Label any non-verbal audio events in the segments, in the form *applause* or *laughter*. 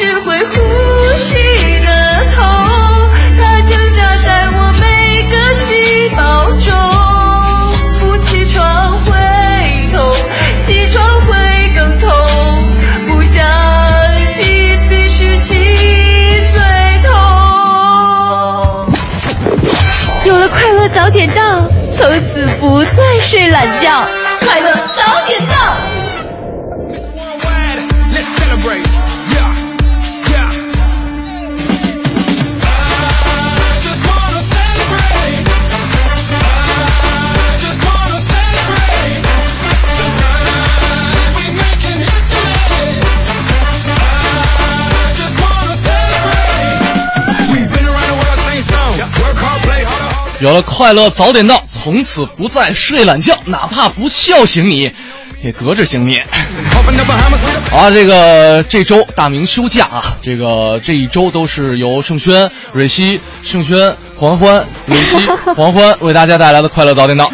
是会呼吸的痛，它就夹在我每个细胞中。不起床会痛，起床会更痛，不想起必须起最痛。有了快乐早点到，从此不再睡懒觉，有了快乐早点到，从此不再睡懒觉，哪怕不笑醒你，也隔着醒你。*laughs* 好啊，这个这周大明休假啊，这个这一周都是由盛轩、蕊希、盛轩、黄欢、蕊希、*laughs* 黄欢为大家带来的快乐早点到啊。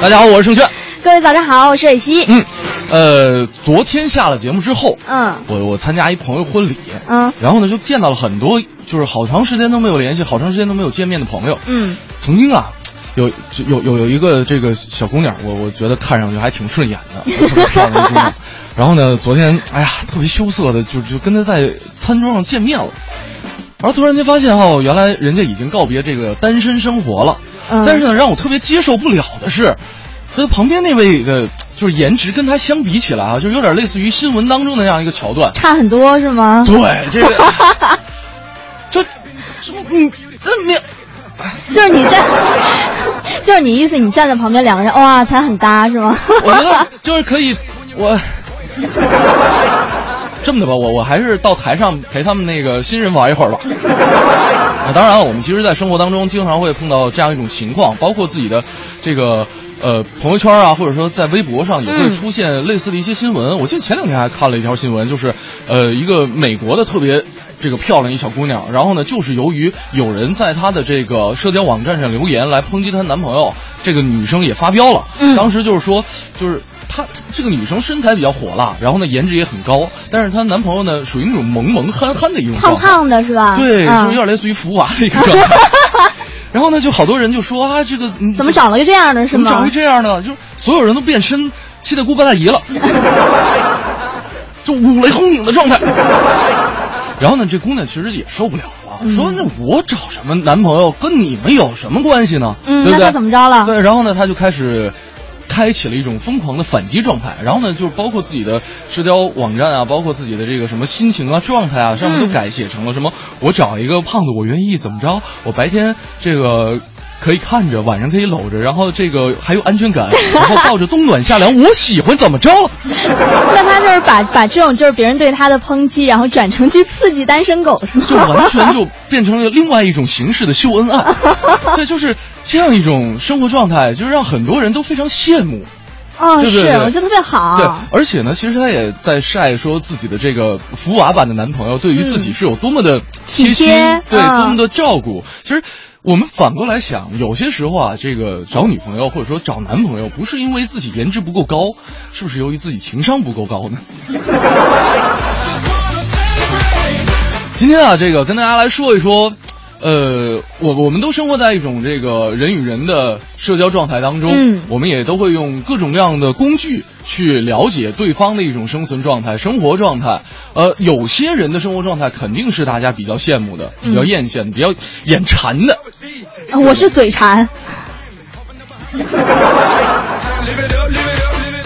大家好，我是盛轩。各位早上好，我是蕊希。嗯，呃，昨天下了节目之后，嗯我我参加一朋友婚礼，嗯然后呢就见到了很多就是好长时间都没有联系、好长时间都没有见面的朋友。嗯，曾经啊，有有有有一个这个小姑娘，我我觉得看上去还挺顺眼的，特别漂亮的姑娘。*laughs* 然后呢，昨天哎呀，特别羞涩的就就跟她在餐桌上见面了，然后突然间发现哦，原来人家已经告别这个单身生活了。嗯但是呢，让我特别接受不了的是，她旁边那位的，就是颜值跟他相比起来啊，就有点类似于新闻当中的那样一个桥段。差很多是吗？对，这个 *laughs* 就就嗯，这没有。就是你站，*laughs* 就是你意思，你站在旁边，两个人哇，才很搭是吗？*laughs* 我觉得就是可以，我这么的吧，我我还是到台上陪他们那个新人玩一会儿吧。啊，当然了，我们其实，在生活当中经常会碰到这样一种情况，包括自己的这个呃朋友圈啊，或者说在微博上也会嗯出现类似的一些新闻。我记得前两天还看了一条新闻，就是呃一个美国的特别。这个漂亮一小姑娘，然后呢，就是由于有人在她的这个社交网站上留言来抨击她男朋友，这个女生也发飙了。嗯当时就是说，就是她这个女生身材比较火辣，然后呢颜值也很高，但是她男朋友呢属于那种萌萌憨憨的一种胖。胖的是吧？对，嗯就有点类似于福娃的一个状态。*laughs* 然后呢，就好多人就说啊，这个你怎么长了个这样的是吗怎么长成？这样呢？就是所有人都变身七大姑八大姨了，*laughs* 就五雷轰顶的状态。然后呢，这姑娘其实也受不了了，嗯说那我找什么男朋友跟你们有什么关系呢？嗯对不对？那她怎么着了对，然后呢，她就开始。开启了一种疯狂的反击状态，然后呢，就包括自己的社交网站啊，包括自己的这个什么心情啊、状态啊，上面都改写成了什么？我找一个胖子，我愿意怎么着？我白天这个可以看着，晚上可以搂着，然后这个还有安全感，然后抱着冬暖夏凉，我喜欢怎么着？*laughs* 那他就是把把这种就是别人对他的抨击，然后转成去刺激单身狗是吗？就完全就变成了另外一种形式的秀恩爱。*laughs* 对，就是这样一种生活状态，就是让很多人都非常羡慕。哦，是，对对对我觉得特别好。对，而且呢，其实他也在晒说自己的这个福娃版的男朋友对于自己是有多么的贴心，对，嗯多么的照顾。其实。我们反过来想，有些时候啊，这个找女朋友或者说找男朋友，不是因为自己颜值不够高，是不是由于自己情商不够高呢？*laughs* 今天啊，这个跟大家来说一说，呃，我我们都生活在一种这个人与人的社交状态当中，嗯我们也都会用各种各样的工具去了解对方的一种生存状态、生活状态。呃，有些人的生活状态肯定是大家比较羡慕的、比较艳羡的、比较眼馋的。啊我是嘴馋。*laughs*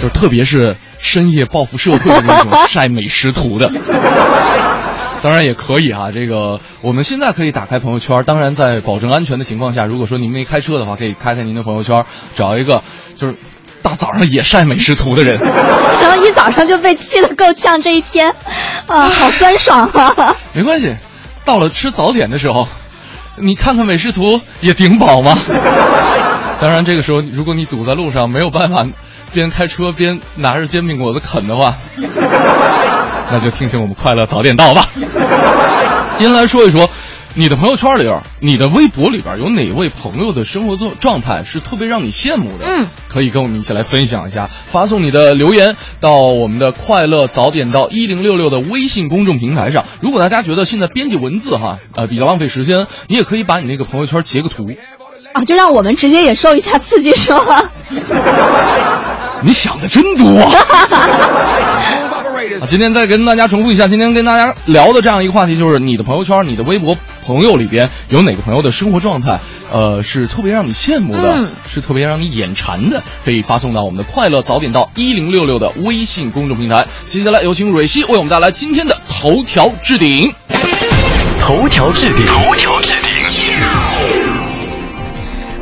就特别是深夜报复社会的那种晒美食图的。*laughs* 当然也可以啊，这个我们现在可以打开朋友圈，当然在保证安全的情况下，如果说您没开车的话，可以开开您的朋友圈，找一个就是大早上也晒美食图的人。*laughs* 然后一早上就被气得够呛，这一天，*laughs* 啊，好酸爽啊！*laughs* 没关系，到了吃早点的时候，你看看美食图也顶饱嘛。当然，这个时候如果你堵在路上，没有办法边开车边拿着煎饼果子啃的话，那就听听我们快乐早点到吧。*laughs* 今天来说一说，你的朋友圈里边，你的微博里边有哪位朋友的生活状状态是特别让你羡慕的？嗯，可以跟我们一起来分享一下，发送你的留言到我们的快乐早点到一零六六的微信公众平台上。如果大家觉得现在编辑文字哈，呃，比较浪费时间，你也可以把你那个朋友圈截个图。啊，就让我们直接也受一下刺激，是吗？*laughs* 你想的真多啊！*laughs* 啊今天再跟大家重复一下，今天跟大家聊的这样一个话题，就是你的朋友圈、你的微博朋友里边有哪个朋友的生活状态，呃，是特别让你羡慕的，嗯是特别让你眼馋的，可以发送到我们的快乐早点到一零六六的微信公众平台。接下来有请蕊希为我们带来今天的头条置顶。头条置顶，头条置顶。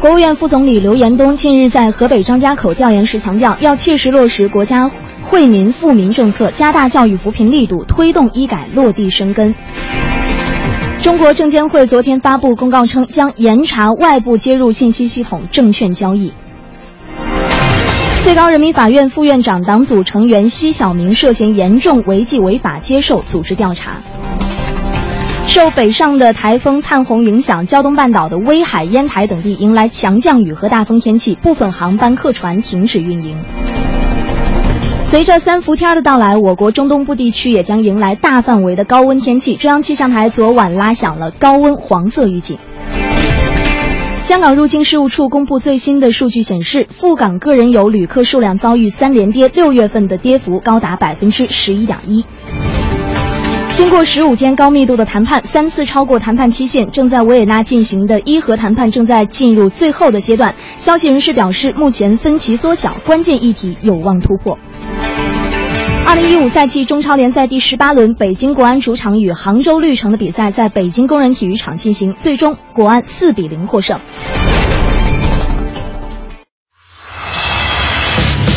国务院副总理刘延东近日在河北张家口调研时强调，要切实落实国家惠民富民政策，加大教育扶贫力度，推动医改落地生根。中国证监会昨天发布公告称，将严查外部接入信息系统证券交易。最高人民法院副院长党组成员奚晓明涉嫌严重违纪违法接受组织调查。受北上的台风灿红影响，胶东半岛的威海、烟台等地迎来强降雨和大风天气，部分航班客船停止运营。随着三伏天的到来，我国中东部地区也将迎来大范围的高温天气。中央气象台昨晚拉响了高温黄色预警。香港入境事务处公布最新的数据显示，赴港个人游旅客数量遭遇三连跌，六月份的跌幅高达百分之十一点一。经过十五天高密度的谈判，三次超过谈判期限，正在维也纳进行的伊核谈判正在进入最后的阶段。消息人士表示，目前分歧缩小，关键议题有望突破。二零一五赛季中超联赛第十八轮，北京国安主场与杭州绿城的比赛在北京工人体育场进行，最终国安四比零获胜。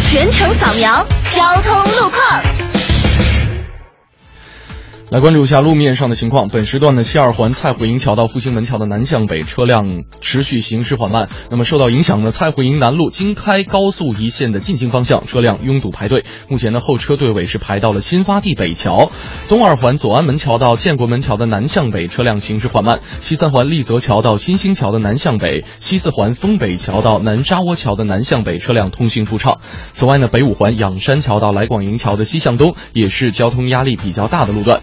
全程扫描交通路况。来关注一下路面上的情况。本时段的西二环蔡慧营桥到复兴门桥的南向北车辆持续行驶缓慢。那么受到影响呢，蔡慧营南路京开高速一线的进京方向车辆拥堵排队。目前呢，后车队尾是排到了新发地北桥。东二环左安门桥到建国门桥的南向北车辆行驶缓慢。西三环立泽桥到新兴桥的南向北，西四环丰北桥到南沙窝桥的南向北车辆通行不畅。此外呢，北五环仰山桥到来广营桥的西向东也是交通压力比较大的路段。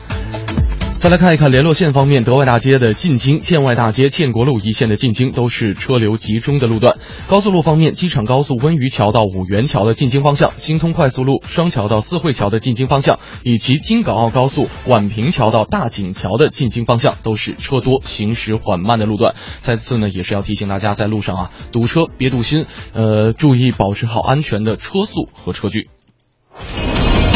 再来看一看联络线方面，德外大街的进京、建外大街、建国路一线的进京都是车流集中的路段。高速路方面，机场高速温榆桥到五元桥的进京方向，京通快速路双桥到四惠桥的进京方向，以及京港澳高速宛平桥到大井桥的进京方向，都是车多、行驶缓慢的路段。再次呢，也是要提醒大家，在路上啊堵车别堵心，呃，注意保持好安全的车速和车距。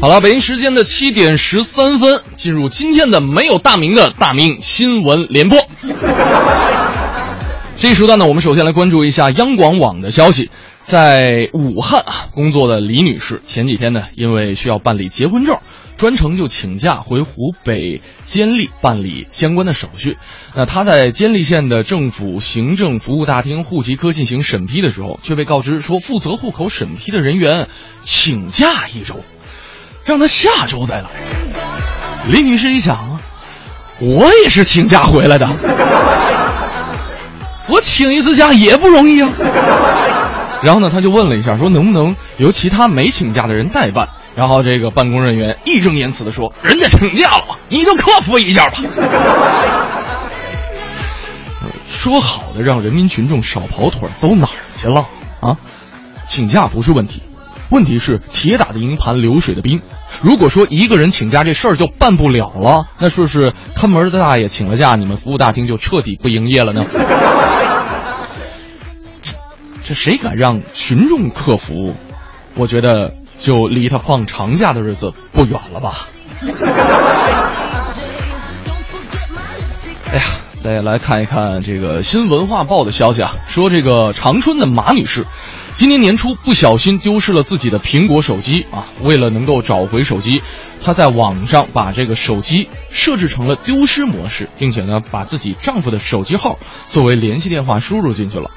好了，北京时间的七点十三分，进入今天的没有大名的大明新闻联播。*laughs* 这一时段呢，我们首先来关注一下央广网的消息。在武汉啊工作的李女士，前几天呢，因为需要办理结婚证，专程就请假回湖北监利办理相关的手续。那她在监利县的政府行政服务大厅户籍科进行审批的时候，却被告知说，负责户口审批的人员请假一周。让他下周再来。李女士一想啊，我也是请假回来的，我请一次假也不容易啊。然后呢，他就问了一下，说能不能由其他没请假的人代办？然后这个办公人员义正言辞的说：“人家请假了，你就克服一下吧。”说好的让人民群众少跑腿都哪儿去了啊？请假不是问题，问题是铁打的营盘流水的兵。如果说一个人请假这事儿就办不了了，那是不是看门的大爷请了假，你们服务大厅就彻底不营业了呢？这谁敢让群众克服？我觉得就离他放长假的日子不远了吧。哎呀，再来看一看这个新文化报的消息啊，说这个长春的马女士，今年年初不小心丢失了自己的苹果手机啊，为了能够找回手机，她在网上把这个手机设置成了丢失模式，并且呢，把自己丈夫的手机号作为联系电话输入进去了。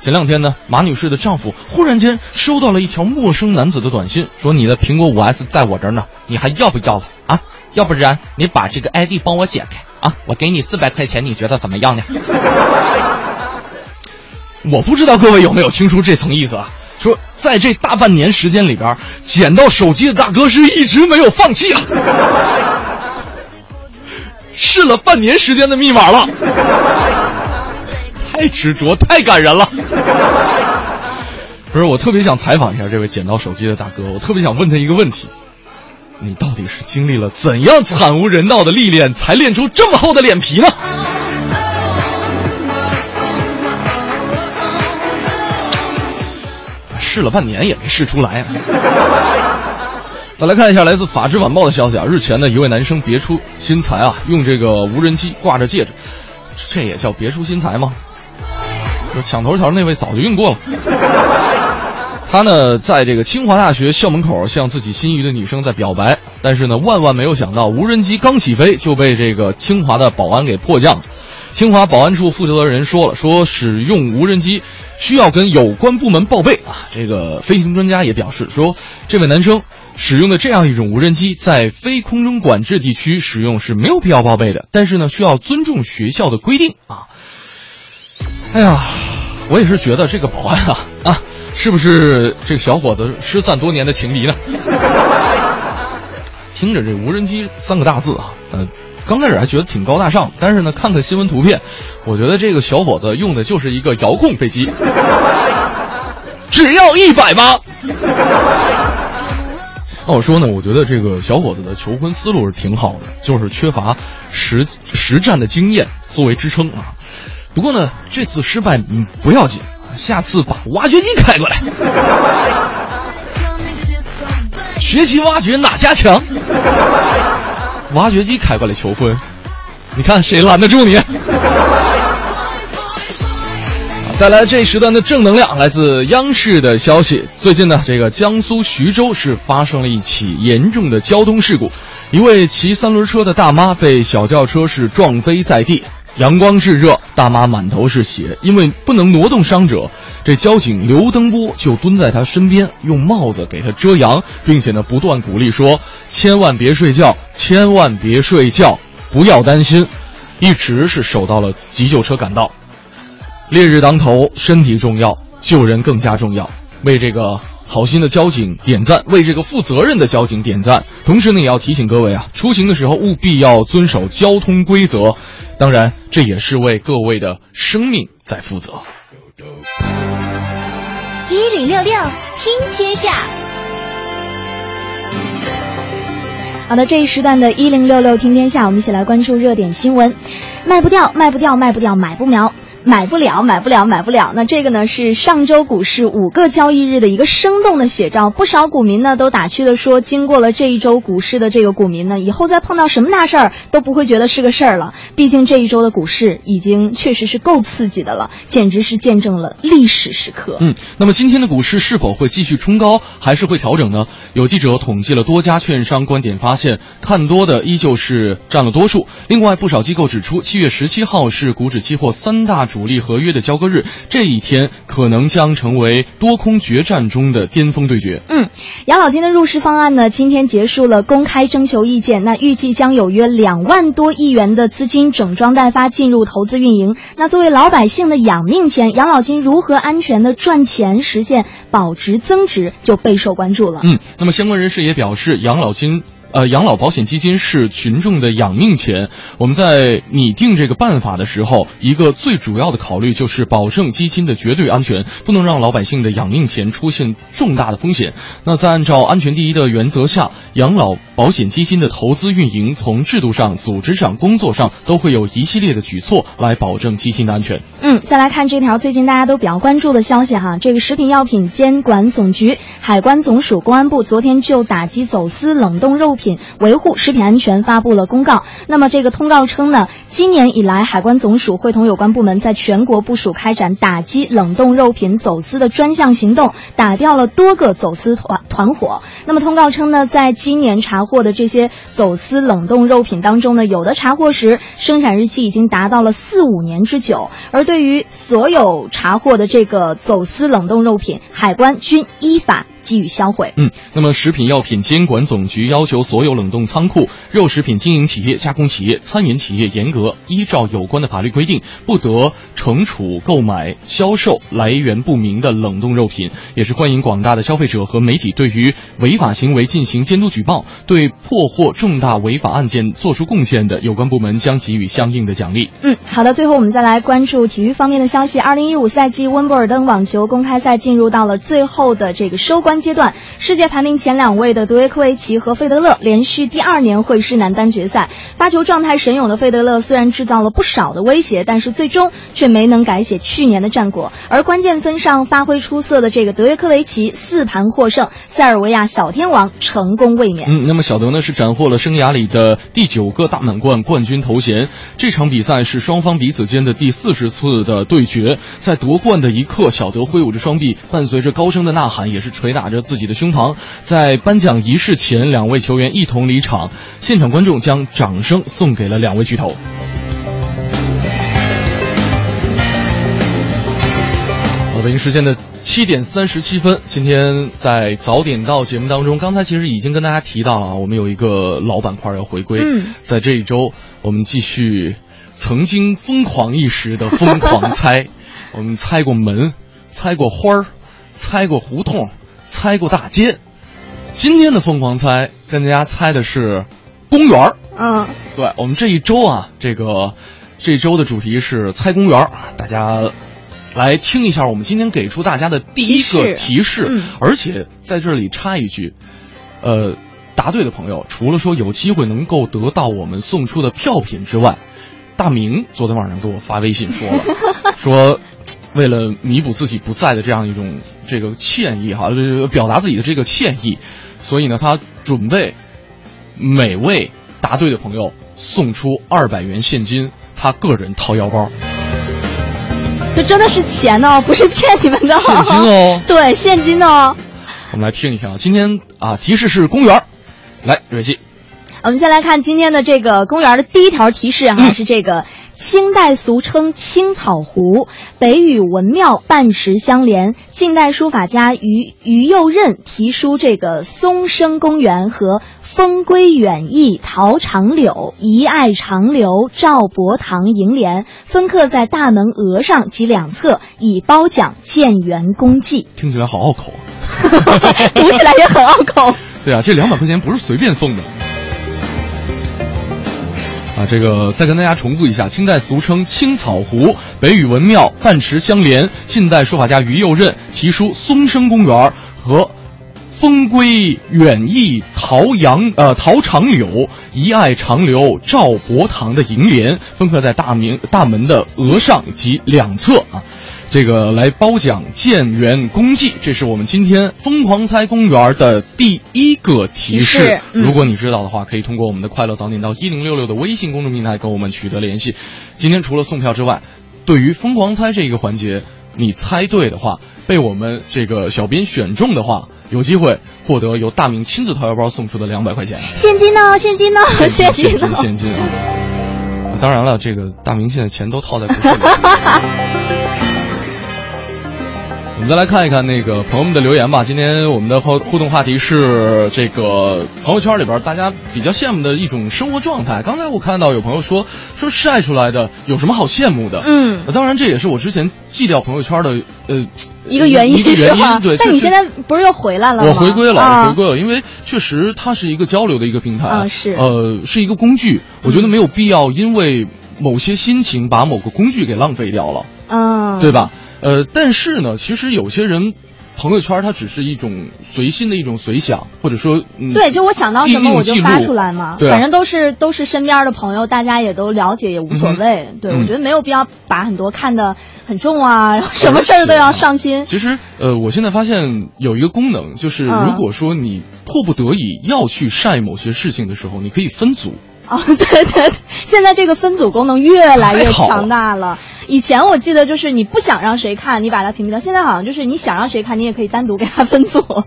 前两天呢，马女士的丈夫忽然间收到了一条陌生男子的短信，说你的苹果五 S 在我这儿呢，你还要不要了啊？要不然你把这个 ID 帮我解开啊，我给你四百块钱，你觉得怎么样呢？我不知道各位有没有听出这层意思啊？说在这大半年时间里边，捡到手机的大哥是一直没有放弃啊，试了半年时间的密码了。太执着，太感人了。不是，我特别想采访一下这位捡到手机的大哥，我特别想问他一个问题：你到底是经历了怎样惨无人道的历练，才练出这么厚的脸皮呢？试了半年也没试出来啊！再来看一下来自《法制晚报》的消息啊，日前呢，一位男生别出心裁啊，用这个无人机挂着戒指，这也叫别出心裁吗？就抢头条那位早就用过了。他呢，在这个清华大学校门口向自己心仪的女生在表白，但是呢，万万没有想到，无人机刚起飞就被这个清华的保安给迫降。清华保安处负责人说了，说使用无人机需要跟有关部门报备啊。这个飞行专家也表示说，这位男生使用的这样一种无人机在非空中管制地区使用是没有必要报备的，但是呢，需要尊重学校的规定啊。哎呀，我也是觉得这个保安啊啊，是不是这个小伙子失散多年的情敌呢？*laughs* 听着这无人机三个大字啊，呃，刚开始还觉得挺高大上，但是呢，看看新闻图片，我觉得这个小伙子用的就是一个遥控飞机，只要一百八。那我说呢，我觉得这个小伙子的求婚思路是挺好的，就是缺乏实实战的经验作为支撑啊。不过呢，这次失败嗯不要紧，下次把挖掘机开过来，学习挖掘哪家强？挖掘机开过来求婚，你看谁拦得住你？*laughs* 带来这一时段的正能量，来自央视的消息。最近呢，这个江苏徐州是发生了一起严重的交通事故，一位骑三轮车的大妈被小轿车是撞飞在地。阳光炙热，大妈满头是血，因为不能挪动伤者，这交警刘登波就蹲在她身边，用帽子给她遮阳，并且呢不断鼓励说：“千万别睡觉，千万别睡觉，不要担心。”一直是守到了急救车赶到。烈日当头，身体重要，救人更加重要。为这个好心的交警点赞，为这个负责任的交警点赞。同时呢，也要提醒各位啊，出行的时候务必要遵守交通规则。当然，这也是为各位的生命在负责。一零六六听天下，好的，这一时段的“一零六六听天下”，我们一起来关注热点新闻。卖不掉，卖不掉，卖不掉，买不苗。买不了，买不了，买不了。那这个呢是上周股市五个交易日的一个生动的写照。不少股民呢都打趣的说，经过了这一周股市的这个股民呢，以后再碰到什么大事儿都不会觉得是个事儿了。毕竟这一周的股市已经确实是够刺激的了，简直是见证了历史时刻。嗯，那么今天的股市是否会继续冲高，还是会调整呢？有记者统计了多家券商观点，发现看多的依旧是占了多数。另外，不少机构指出，七月十七号是股指期货三大主力合约的交割日，这一天可能将成为多空决战中的巅峰对决。嗯，养老金的入市方案呢，今天结束了公开征求意见，那预计将有约两万多亿元的资金整装待发进入投资运营。那作为老百姓的养命钱，养老金如何安全的赚钱，实现保值增值，就备受关注了。嗯，那么相关人士也表示，养老金。呃，养老保险基金是群众的养命钱。我们在拟定这个办法的时候，一个最主要的考虑就是保证基金的绝对安全，不能让老百姓的养命钱出现重大的风险。那在按照安全第一的原则下，养老保险基金的投资运营，从制度上、组织上、工作上，都会有一系列的举措来保证基金的安全。嗯，再来看这条最近大家都比较关注的消息哈，这个食品药品监管总局、海关总署、公安部昨天就打击走私冷冻肉品。维护食品安全发布了公告。那么这个通告称呢，今年以来，海关总署会同有关部门在全国部署开展打击冷冻肉品走私的专项行动，打掉了多个走私团团伙。那么通告称呢，在今年查获的这些走私冷冻肉品当中呢，有的查获时生产日期已经达到了四五年之久，而对于所有查获的这个走私冷冻肉品，海关均依法给予销毁。嗯，那么食品药品监管总局要求所有冷冻仓库、肉食品经营企业、加工企业、餐饮企业严格依照有关的法律规定，不得惩处购买、销售来源不明的冷冻肉品。也是欢迎广大的消费者和媒体对于违法行为进行监督举报，对破获重大违法案件作出贡献的，有关部门将给予相应的奖励。嗯，好的。最后我们再来关注体育方面的消息。二零一五赛季温布尔登网球公开赛进入到了最后的这个收官阶段，世界排名前两位的德约科维奇和费德勒连续第二年会师男单决赛。发球状态神勇的费德勒虽然制造了不少的威胁，但是最终却没能改写去年的战果。而关键分上发挥出色的这个德约科维奇四盘获胜，塞尔维亚小天王成功卫冕。嗯，那么小德呢是斩获了生涯里的第九个大满贯冠军头衔。这场比赛是双方彼此间的第四十次的对决，在夺冠的一刻，小德挥舞着双臂，伴随着高声的呐喊，也是捶打着自己的胸膛。在颁奖仪式前，两位球员一同离场，现场观众将掌声送给了两位巨头。好，北京时间的七点三十七分，今天在早点到节目当中，刚才其实已经跟大家提到了啊，我们有一个老板块要回归。嗯在这一周，我们继续曾经疯狂一时的疯狂猜，*laughs* 我们猜过门，猜过花儿，猜过胡同，猜过大街。今天的疯狂猜跟大家猜的是公园儿。嗯，对我们这一周啊，这个这一周的主题是猜公园儿，大家来听一下我们今天给出大家的第一个提提示嗯而且在这里插一句，呃，答对的朋友除了说有机会能够得到我们送出的票品之外，大明昨天晚上给我发微信说了，*laughs* 说。为了弥补自己不在的这样一种这个歉意哈，呃表达自己的这个歉意，所以呢，他准备每位答对的朋友送出二百元现金，他个人掏腰包。这真的是钱哦，不是骗你们的。现金哦 *laughs* 对，现金哦。我们来听一听啊，今天啊提示是公园儿，来瑞希，我们先来看今天的这个公园的第一条提示哈，是这个清代俗称青草湖，北与文庙半池相连。近代书法家于于右任题书这个松生公园和。风归远意桃长柳，一爱长流赵伯堂楹联，分刻在大门额上及两侧，以褒奖建园功绩。听起来好拗口啊。*laughs* 读起来也很拗口。*laughs* 对啊，这两百块钱不是随便送的。啊，这个再跟大家重复一下，清代俗称青草湖，北与文庙半池相连。近代书法家于右任题书松生公园和风归远意桃杨呃桃长柳，一爱长留赵伯堂的楹联，分刻在大明大门的额上及两侧啊。这个来褒奖建园功绩，这是我们今天疯狂猜公园的第一个提示。嗯如果你知道的话，可以通过我们的快乐早点到一零六六的微信公众平台跟我们取得联系。今天除了送票之外，对于疯狂猜这一个环节，你猜对的话，被我们这个小编选中的话，有机会获得由大明亲自掏腰包送出的两百块钱。现金呢？现金呢？现金？现金！当然了，这个大明现在钱都套在股市里。*laughs* 我们再来看一看那个朋友们的留言吧。今天我们的互互动话题是这个朋友圈里边大家比较羡慕的一种生活状态。刚才我看到有朋友说说晒出来的有什么好羡慕的？嗯呃当然这也是我之前戒掉朋友圈的呃一个原因一个原因。对，但你现在不是又回来了吗？我回归了，啊我回归了，因为确实它是一个交流的一个平台，啊是呃，是一个工具。我觉得没有必要因为某些心情把某个工具给浪费掉了，嗯，对吧？呃，但是呢，其实有些人朋友圈它只是一种随心的一种随想，或者说嗯，对，就我想到什么我就发出来嘛，对啊反正都是都是身边的朋友，大家也都了解，也无所谓。对、嗯我觉得没有必要把很多看得很重啊，然后什么事儿都要上心。其实，呃，我现在发现有一个功能，就是嗯如果说你迫不得已要去晒某些事情的时候，你可以分组。哦，对对对，现在这个分组功能越来越强大了。以前我记得就是你不想让谁看，你把它屏蔽掉。现在好像就是你想让谁看，你也可以单独给他分组。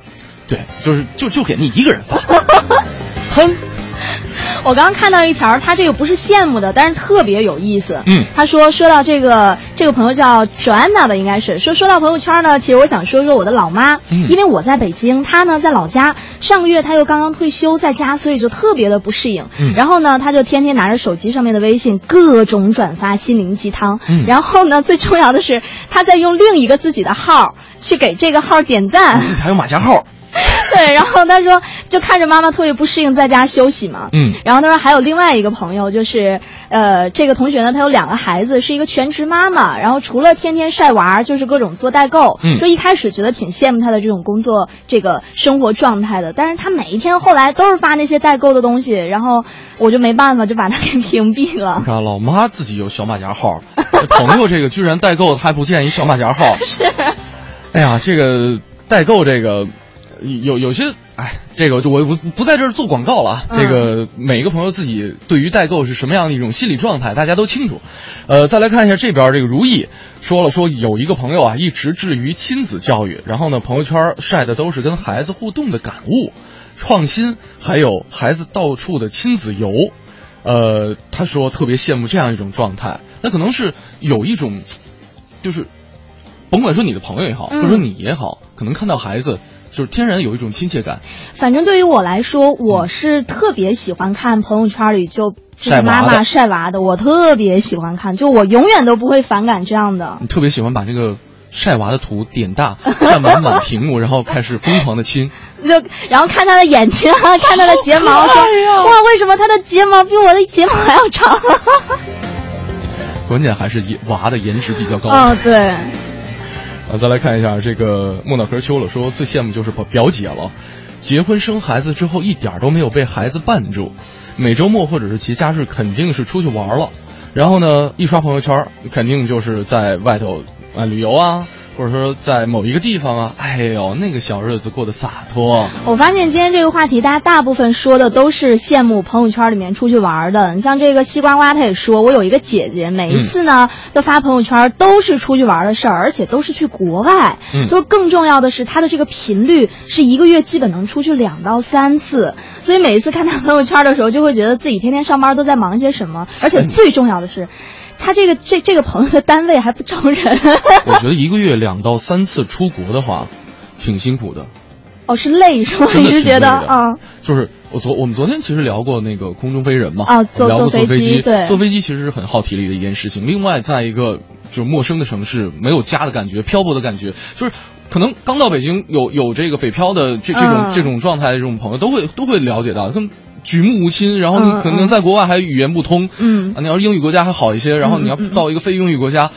对，就是就就给你一个人发。*laughs* 哼，*laughs* 我刚刚看到一条，他这个不是羡慕的，但是特别有意思。嗯他说说到这个这个朋友叫 Joanna 吧，应该是说说到朋友圈呢，其实我想说说我的老妈，嗯因为我在北京，她呢在老家，上个月她又刚刚退休在家，所以就特别的不适应。嗯然后呢，她就天天拿着手机上面的微信各种转发心灵鸡汤。嗯然后呢，最重要的是，她在用另一个自己的号去给这个号点赞。*laughs* 还有马甲号。*laughs* 对，然后他说，就看着妈妈特别不适应，在家休息嘛。嗯然后他说还有另外一个朋友，就是呃，这个同学呢，他有两个孩子，是一个全职妈妈。然后除了天天晒娃，就是各种做代购。嗯就一开始觉得挺羡慕他的这种工作这个生活状态的，但是他每一天后来都是发那些代购的东西，然后我就没办法，就把他给屏蔽了你。看，老妈自己有小马甲号，朋友这个居然代购，他还不建一小马甲号。*laughs* 是，哎呀，这个代购这个有有些，哎，这个就我不不在这儿做广告了啊。嗯这个每个朋友自己对于代购是什么样的一种心理状态，大家都清楚。呃，再来看一下这边这个如意说了说有一个朋友啊，一直致力于亲子教育，然后呢，朋友圈晒的都是跟孩子互动的感悟、创新，还有孩子到处的亲子游。呃，他说特别羡慕这样一种状态，那可能是有一种，就是甭管说你的朋友也好，嗯或者说你也好，可能看到孩子就是天然有一种亲切感。反正对于我来说，我是特别喜欢看朋友圈里就就是晒妈妈晒娃的，我特别喜欢看，就我永远都不会反感这样的。你特别喜欢把那个晒娃的图点大，*laughs* 占满满屏幕，然后开始疯狂的亲。就然后看他的眼睛啊，*laughs* 看他的睫毛，说哇，为什么他的睫毛比我的睫毛还要长？*laughs* 关键还是颜娃的颜值比较高。嗯，对，啊，再来看一下这个莫脑壳秋了，说最羡慕就是表表姐了，结婚生孩子之后一点都没有被孩子绊住，每周末或者是节假日肯定是出去玩了，然后呢一刷朋友圈，肯定就是在外头啊旅游啊，或者说在某一个地方啊，哎呦那个小日子过得洒脱。我发现今天这个话题，大家大部分说的都是羡慕朋友圈里面出去玩的。你像这个西瓜瓜，他也说，我有一个姐姐，每一次呢、都发朋友圈都是出去玩的事儿，而且都是去国外。嗯就更重要的是，她的这个频率是一个月基本能出去两到三次，所以每一次看她朋友圈的时候，就会觉得自己天天上班都在忙些什么，而且最重要的是。她这个这这个朋友的单位还不招人，*laughs* 我觉得一个月两到三次出国的话，挺辛苦的。哦，是累是吗？真的你是觉得啊？就是我昨我们昨天其实聊过那个空中飞人嘛，啊坐聊过坐飞机，机对坐飞机其实是很耗体力的一件事情。另外，在一个就是陌生的城市，没有家的感觉，漂泊的感觉，就是可能刚到北京有有这个北漂的这这种、嗯这种状态的这种朋友，都会都会了解到，跟举目无亲，然后你嗯可能在国外还语言不通，嗯啊，你要是英语国家还好一些，然后你要到一个非英语国家，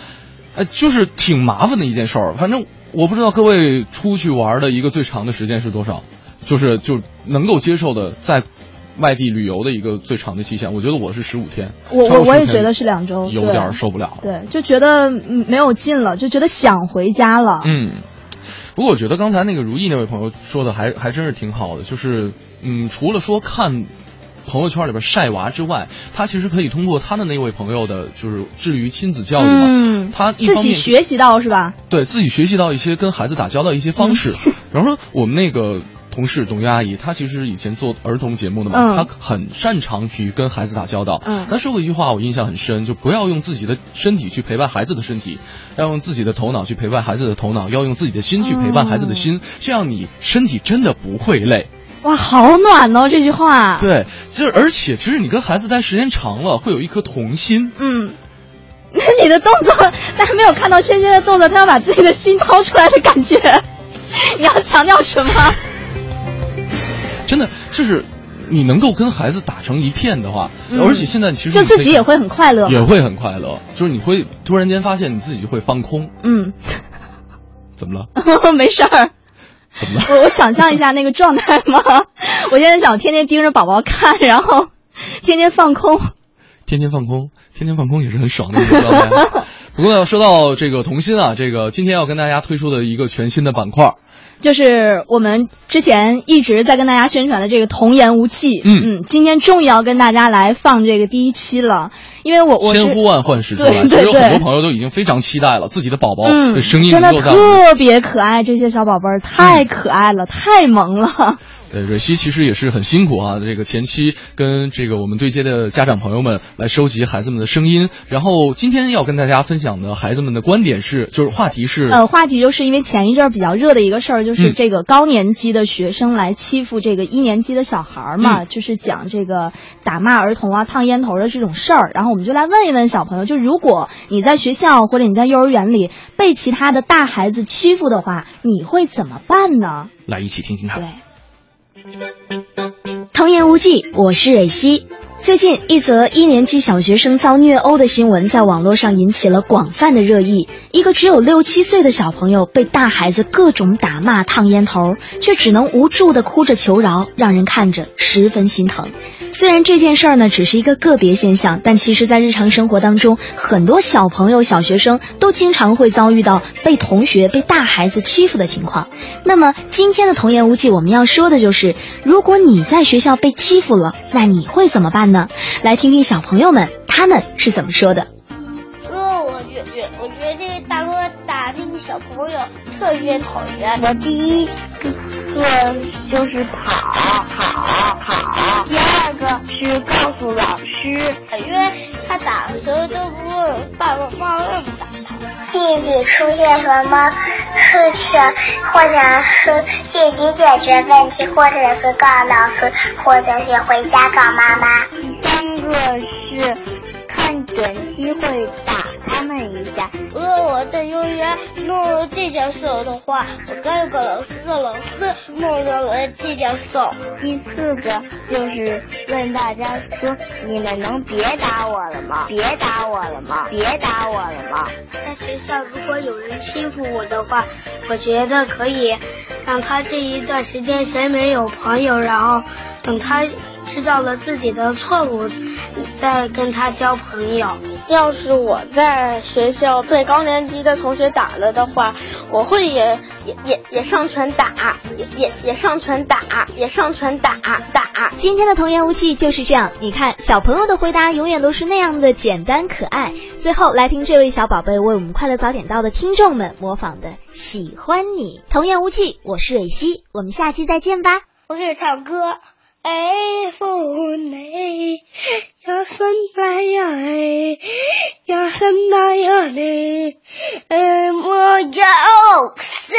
哎，就是挺麻烦的一件事儿。反正我不知道各位出去玩的一个最长的时间是多少，就是就能够接受的在外地旅游的一个最长的期限。我觉得我是十五天，我超过15天我我也觉得是两周，有点儿受不了了。对，就觉得嗯没有劲了，就觉得想回家了。嗯，不过我觉得刚才那个如意那位朋友说的还还真是挺好的，就是嗯，除了说看朋友圈里边晒娃之外，他其实可以通过他的那位朋友的，就是致力于亲子教育嘛，嗯，他一自己学习到是吧？对自己学习到一些跟孩子打交道一些方式，嗯比方说我们那个。同事董月阿姨，她其实以前做儿童节目的嘛，嗯她很擅长于跟孩子打交道。嗯她说过一句话，我印象很深，就不要用自己的身体去陪伴孩子的身体，要用自己的头脑去陪伴孩子的头脑，要用自己的心去陪伴孩子的心，这样你身体真的不会累。哇，好暖哦这句话。对，就是而且其实你跟孩子待时间长了，会有一颗童心。嗯。*laughs* 那你的动作，大家没有看到轩轩的动作，他要把自己的心掏出来的感觉，*laughs* 你要强调什么？*laughs* 真的就是你能够跟孩子打成一片的话，嗯而且现在其实就自己也会很快乐也会很快乐，就是你会突然间发现你自己会放空，嗯，怎么了？没事儿。怎么了？我我想象一下那个状态吗？*laughs* 我现在想天天盯着宝宝看，然后天天放空。天天放空，天天放空也是很爽的一个状态。*laughs* 不过呢，说到这个童心啊，这个今天要跟大家推出的一个全新的板块，就是我们之前一直在跟大家宣传的这个童言无忌。嗯嗯，今天终于要跟大家来放这个第一期了，因为我我是千呼万唤始出来，对其实很多朋友都已经非常期待了，自己的宝宝嗯的声音真的。特别可爱，这些小宝贝儿太可爱了，太萌了。呃，蕊希其实也是很辛苦啊，这个前期跟这个我们对接的家长朋友们来收集孩子们的声音，然后今天要跟大家分享的孩子们的观点是，就是话题是，呃，话题就是因为前一阵儿比较热的一个事儿，就是嗯这个高年级的学生来欺负这个一年级的小孩儿嘛，嗯就是讲这个打骂儿童啊、烫烟头的这种事儿。然后我们就来问一问小朋友，就如果你在学校或者你在幼儿园里被其他的大孩子欺负的话，你会怎么办呢？来一起听听看。对。童言无忌，我是蕊希。最近，一则一年级小学生遭虐殴的新闻在网络上引起了广泛的热议。一个只有六七岁的小朋友被大孩子各种打骂、烫烟头，却只能无助地哭着求饶，让人看着十分心疼。虽然这件事儿呢只是一个个别现象，但其实，在日常生活当中，很多小朋友、小学生都经常会遭遇到被同学、被大孩子欺负的情况。那么，今天的童言无忌，我们要说的就是，如果你在学校被欺负了，那你会怎么办呢？呢来听听小朋友们他们是怎么说的。呃，我觉觉，我觉得大哥打那个小朋友特别讨厌。我第一个就是跑跑跑，第二个是告诉老师，因为他打的时候都不问爸爸妈妈为什么打。自己出现什么事情，或者是自己解决问题，或者是告老师，或者是回家告妈妈。第三个是看准机会打他们一下。如果我在幼儿园弄了这件事的话，我该告老师，让老师弄了我这件事。第四个就是问大家说：你们能别打我了吗？别打我了吗？别打我了吗？在学校，如果有人欺负我的话，我觉得可以让他这一段时间谁没有朋友，然后等他知道了自己的错误，再跟他交朋友。要是我在学校被高年级的同学打了的话，我会也也也也上拳打，也也也上拳打，也上拳打打。今天的童言无忌就是这样，你看小朋友的回答永远都是那样的简单可爱。最后来听这位小宝贝为我们快乐早点到的听众们模仿的《喜欢你》。童言无忌，我是蕊希，我们下期再见吧。我给你唱歌。哎，风哎，呀什么呀哎，呀什么呀嘞？哎，我要 so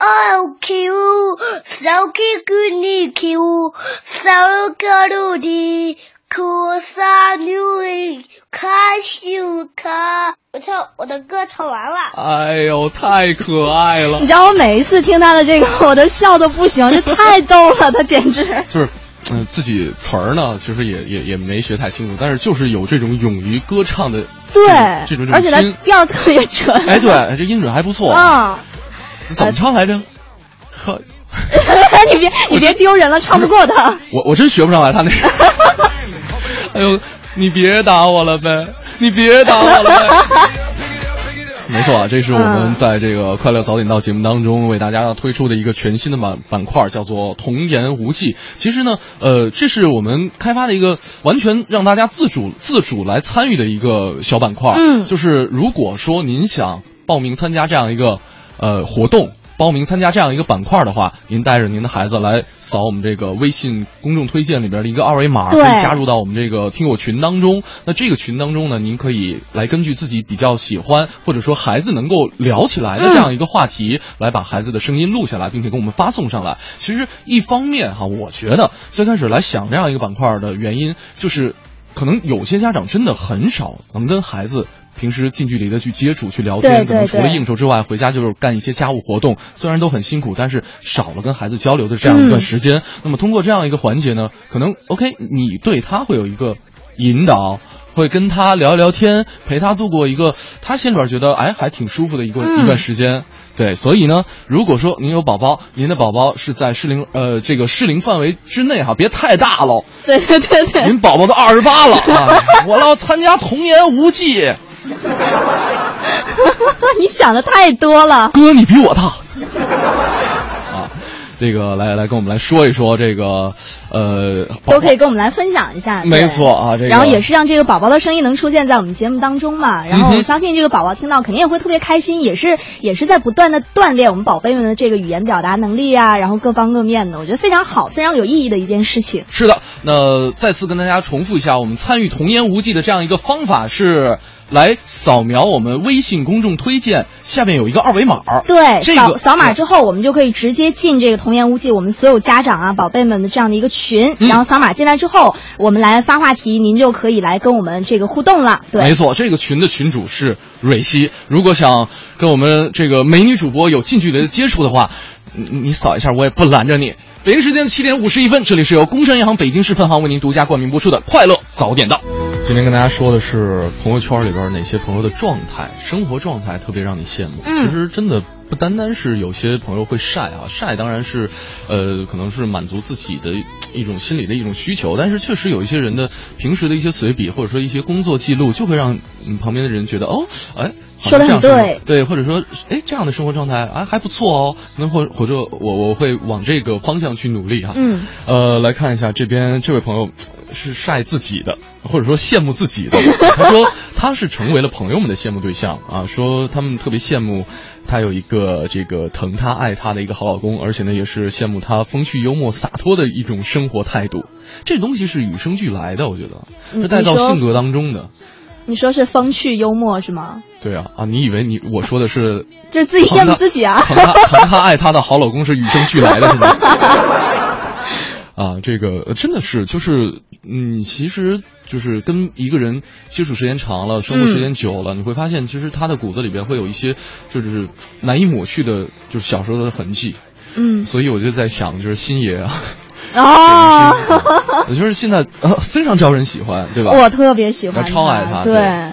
o q so q 你 q so 个路的。可萨女卡修卡，我唱我的歌唱完了。哎呦，太可爱了你！知道我每一次听他的这个，我都笑的不行，这太逗了，他简直。就是，嗯、自己词儿呢，其实也也也没学太清楚，但是就是有这种勇于歌唱的对这种这种而且他心。调特别准。哎，对，这音准还不错。嗯，怎么唱来着？呵，*laughs* 你别你别丢人了，唱不过他。我我真学不上来他那个。*laughs* 哎呦，你别打我了呗，你别打我了呗。没错啊，这是我们在这个《快乐早点到》节目当中为大家推出的一个全新的板板块，叫做“童言无忌”。其实呢，呃，这是我们开发的一个完全让大家自主自主来参与的一个小板块。嗯就是如果说您想报名参加这样一个呃活动。报名参加这样一个板块的话，您带着您的孩子来扫我们这个微信公众推荐里边的一个二维码，可以加入到我们这个听友群当中。那这个群当中呢，您可以来根据自己比较喜欢或者说孩子能够聊起来的这样一个话题，来把孩子的声音录下来，并且给我们发送上来。其实一方面哈，我觉得最开始来想这样一个板块的原因，就是可能有些家长真的很少能跟孩子。平时近距离的去接触、去聊天，对对可能除了应酬之外，回家就是干一些家务活动。虽然都很辛苦，但是少了跟孩子交流的这样一段时间。那么通过这样一个环节呢，可能 OK，你对他会有一个引导，会跟他聊一聊天，陪他度过一个他心里边觉得哎还挺舒服的一个、嗯一段时间。对，所以呢，如果说您有宝宝，您的宝宝是在适龄呃这个适龄范围之内哈，别太大了。对对对对，您宝宝都二十八了啊，我要参加童言无忌。*laughs* 你想的太多了。哥，你比我大。啊，这个来来跟我们来说一说这个，呃，都可以跟我们来分享一下，没错啊这个然后也是让这个宝宝的声音能出现在我们节目当中嘛。然后我相信这个宝宝听到肯定也会特别开心，也是也是在不断的锻炼我们宝贝们的这个语言表达能力啊，然后各方各面的，我觉得非常好，非常有意义的一件事情。是的，那再次跟大家重复一下，我们参与童言无忌的这样一个方法是。来扫描我们微信公众推荐下面有一个二维码，对，这个扫扫码之后，我们就可以直接进这个童言无忌我们所有家长啊、宝贝们的这样的一个群，嗯然后扫码进来之后，我们来发话题，您就可以来跟我们这个互动了。对，没错，这个群的群主是蕊希。如果想跟我们这个美女主播有近距离的接触的话，你你扫一下，我也不拦着你。北京时间七点五十一分，这里是由工商银行北京市分行为您独家冠名播出的《快乐早点到》。今天跟大家说的是朋友圈里边哪些朋友的状态、生活状态特别让你羡慕。嗯其实真的不单单是有些朋友会晒啊，晒当然是，呃，可能是满足自己的一种心理的一种需求，但是确实有一些人的平时的一些随笔或者说一些工作记录，就会让嗯旁边的人觉得哦，哎。好说的很对对，或者说，哎，这样的生活状态啊还不错哦，那或或者我我会往这个方向去努力哈、嗯，呃，来看一下这边这位朋友是晒自己的，或者说羡慕自己的。*laughs* 他说他是成为了朋友们的羡慕对象啊，说他们特别羡慕他有一个这个疼他爱他的一个好老公，而且呢也是羡慕他风趣幽默洒脱的一种生活态度。这东西是与生俱来的，我觉得嗯是带到性格当中的。你说是风趣幽默是吗？对啊啊，你以为你我说的是 *laughs* 就是自己羡慕自己啊。疼他疼他爱他的好老公是与生俱来的，是吗？*laughs* 啊，这个呃真的是，就是，嗯，其实就是跟一个人接触时间长了，生活时间久了，你会发现，其实他的骨子里边会有一些就是难以抹去的，就是小时候的痕迹。嗯，所以我就在想，就是星爷啊，哦，我觉得现在呃非常招人喜欢，对吧？我特别喜欢我超爱他对，对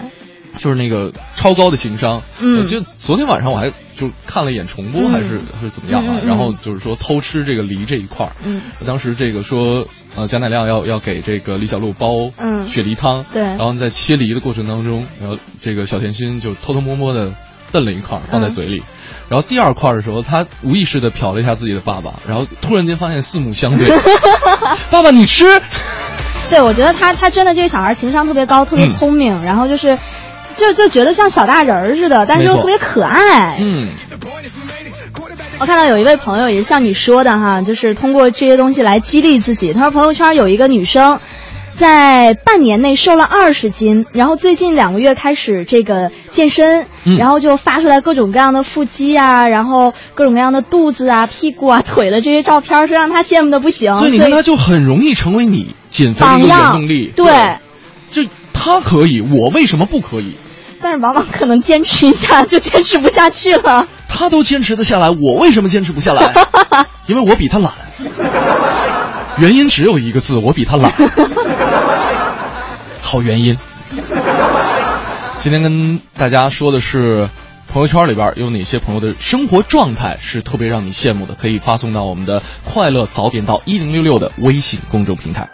就是那个超高的情商。嗯我就昨天晚上我还就看了一眼重播，嗯还是还是怎么样啊？然后就是说偷吃这个梨这一块儿。嗯，当时这个说，呃，贾乃亮要要给这个李小璐煲嗯雪梨汤，对然后在切梨的过程当中，然后这个小甜心就偷偷摸摸的瞪了一块儿放在嘴里，然后第二块的时候，他无意识的瞟了一下自己的爸爸，然后突然间发现四目相对，*laughs* 爸爸你吃，*laughs* 对，我觉得他他真的这个小孩情商特别高，特别嗯聪明，然后就是。就就觉得像小大人儿似的，但是又特别可爱。嗯，我看到有一位朋友也是像你说的哈，就是通过这些东西来激励自己。他说朋友圈有一个女生，在半年内瘦了二十斤，然后最近两个月开始这个健身，嗯然后就发出来各种各样的腹肌啊，然后各种各样的肚子啊、屁股啊、腿的这些照片，是让他羡慕的不行。所以你看他就很容易成为你减肥的动力。对，这他可以，我为什么不可以？但是往往可能坚持一下就坚持不下去了。他都坚持得下来，我为什么坚持不下来？*laughs* 因为我比他懒。原因只有一个字，我比他懒。好原因。*laughs* 今天跟大家说的是，朋友圈里边有哪些朋友的生活状态是特别让你羡慕的，可以发送到我们的“快乐早点到一零六六”的微信公众平台。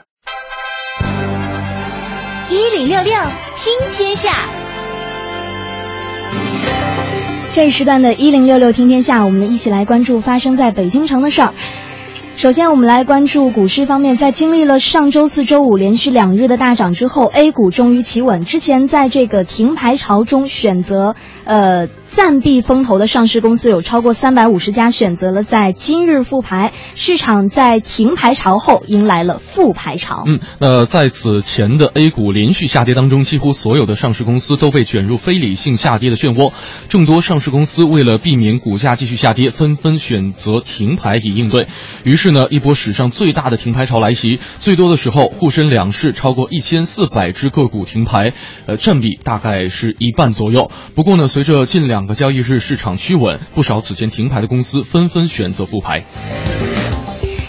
一零六六听天下，这一时段的“一零六六听天下”，我们一起来关注发生在北京城的事儿。首先，我们来关注股市方面，在经历了上周四周五连续两日的大涨之后，A 股终于企稳。之前在这个停牌潮中选择呃暂避风头的上市公司有超过三百五十家，选择了在今日复牌。市场在停牌潮后迎来了复牌潮。嗯，那在此前的 A 股连续下跌当中，几乎所有的上市公司都被卷入非理性下跌的漩涡。众多上市公司为了避免股价继续下跌，纷纷选择停牌以应对。于是呢，一波史上最大的停牌潮来袭。最多的时候，沪深两市超过一千四百只个股停牌，呃，占比大概是一半左右。不过呢，随着近两两个交易日市场趋稳，不少此前停牌的公司纷纷选择复牌。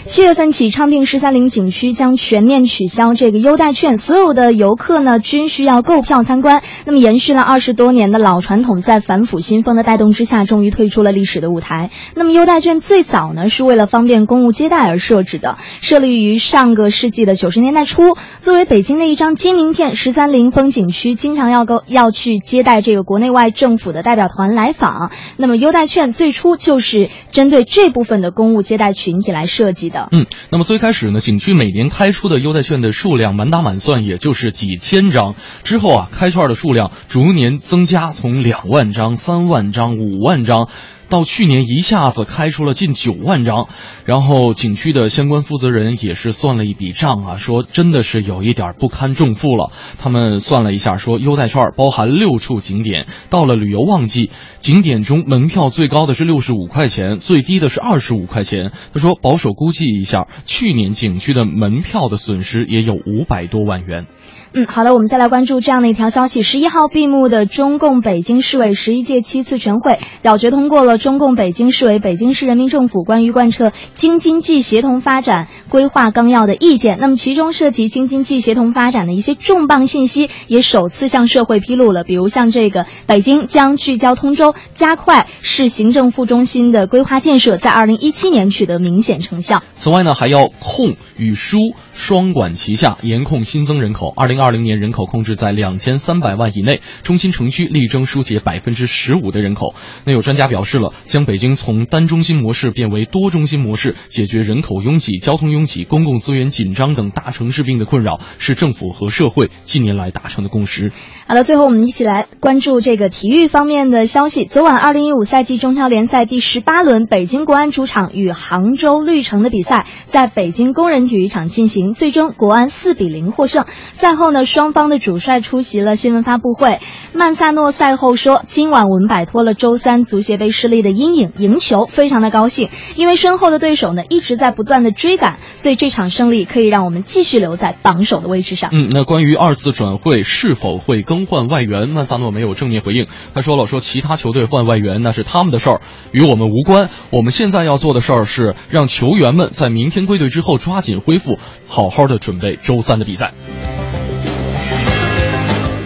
七月份起，昌平十三陵景区将全面取消这个优待券，所有的游客呢均需要购票参观。那么，延续了二十多年的老传统，在反腐新风的带动之下，终于退出了历史的舞台。那么，优待券最早呢是为了方便公务接待而设置的，设立于上个世纪的九十年代初。作为北京的一张金名片，十三陵风景区经常要购要去接待这个国内外政府的代表团来访。那么，优待券最初就是针对这部分的公务接待群体来设计的。嗯，那么最开始呢，景区每年开出的优待券的数量满打满算也就是几千张，之后啊，开券的数量逐年增加，从两万张、三万张、五万张。到去年一下子开出了近九万张，然后景区的相关负责人也是算了一笔账啊，说真的是有一点不堪重负了。他们算了一下，说优待券包含六处景点，到了旅游旺季，景点中门票最高的是六十五块钱，最低的是二十五块钱。他说保守估计一下，去年景区的门票的损失也有五百多万元。嗯，好的，我们再来关注这样的一条消息：十一号闭幕的中共北京市委十一届七次全会表决通过了中共北京市委北京市人民政府关于贯彻京津冀协同发展规划纲要的意见。那么，其中涉及京津冀协同发展的一些重磅信息也首次向社会披露了，比如像这个北京将聚焦通州，加快市行政副中心的规划建设，在二零一七年取得明显成效。此外呢，还要控与疏双管齐下，严控新增人口。二零二零年人口控制在两千三百万以内，中心城区力争疏解百分之十五的人口。那有专家表示了，将北京从单中心模式变为多中心模式，解决人口拥挤、交通拥挤、公共资源紧张等大城市病的困扰，是政府和社会近年来达成的共识。好的，最后我们一起来关注这个体育方面的消息。昨晚，二零一五赛季中超联赛第十八轮，北京国安主场与杭州绿城的比赛在北京工人体育场进行，最终国安四比零获胜。赛后呢，双方的主帅出席了新闻发布会。曼萨诺赛后说：“今晚我们摆脱了周三足协杯失利的阴影，赢球非常的高兴，因为身后的对手呢一直在不断的追赶，所以这场胜利可以让我们继续留在榜首的位置上。”嗯，那关于二次转会是否会更换外援，曼萨诺没有正面回应。他说了：“说其他球队换外援那是他们的事儿，与我们无关。我们现在要做的事儿是让球员们在明天归队之后抓紧恢复，好好的准备周三的比赛。”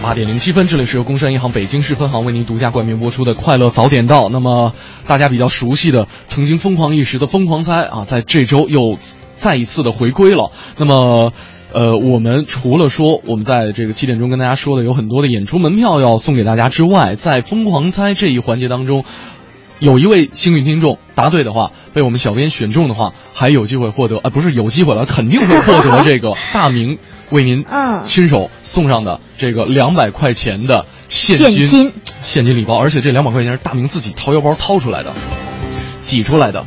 八点零七分，这里是由工商银行北京市分行为您独家冠名播出的《快乐早点到》。那么，大家比较熟悉的、曾经疯狂一时的疯狂猜啊，在这周又再一次的回归了。那么，呃，我们除了说我们在这个七点钟跟大家说的有很多的演出门票要送给大家之外，在疯狂猜这一环节当中，有一位幸运听众答对的话，被我们小编选中的话，还有机会获得，呃，不是有机会了，肯定会获得这个 *laughs* 大明为您嗯亲手送上的这个两百块钱的现现金金现金礼包，而且这两百块钱是大明自己掏腰包掏出来的，挤出来的，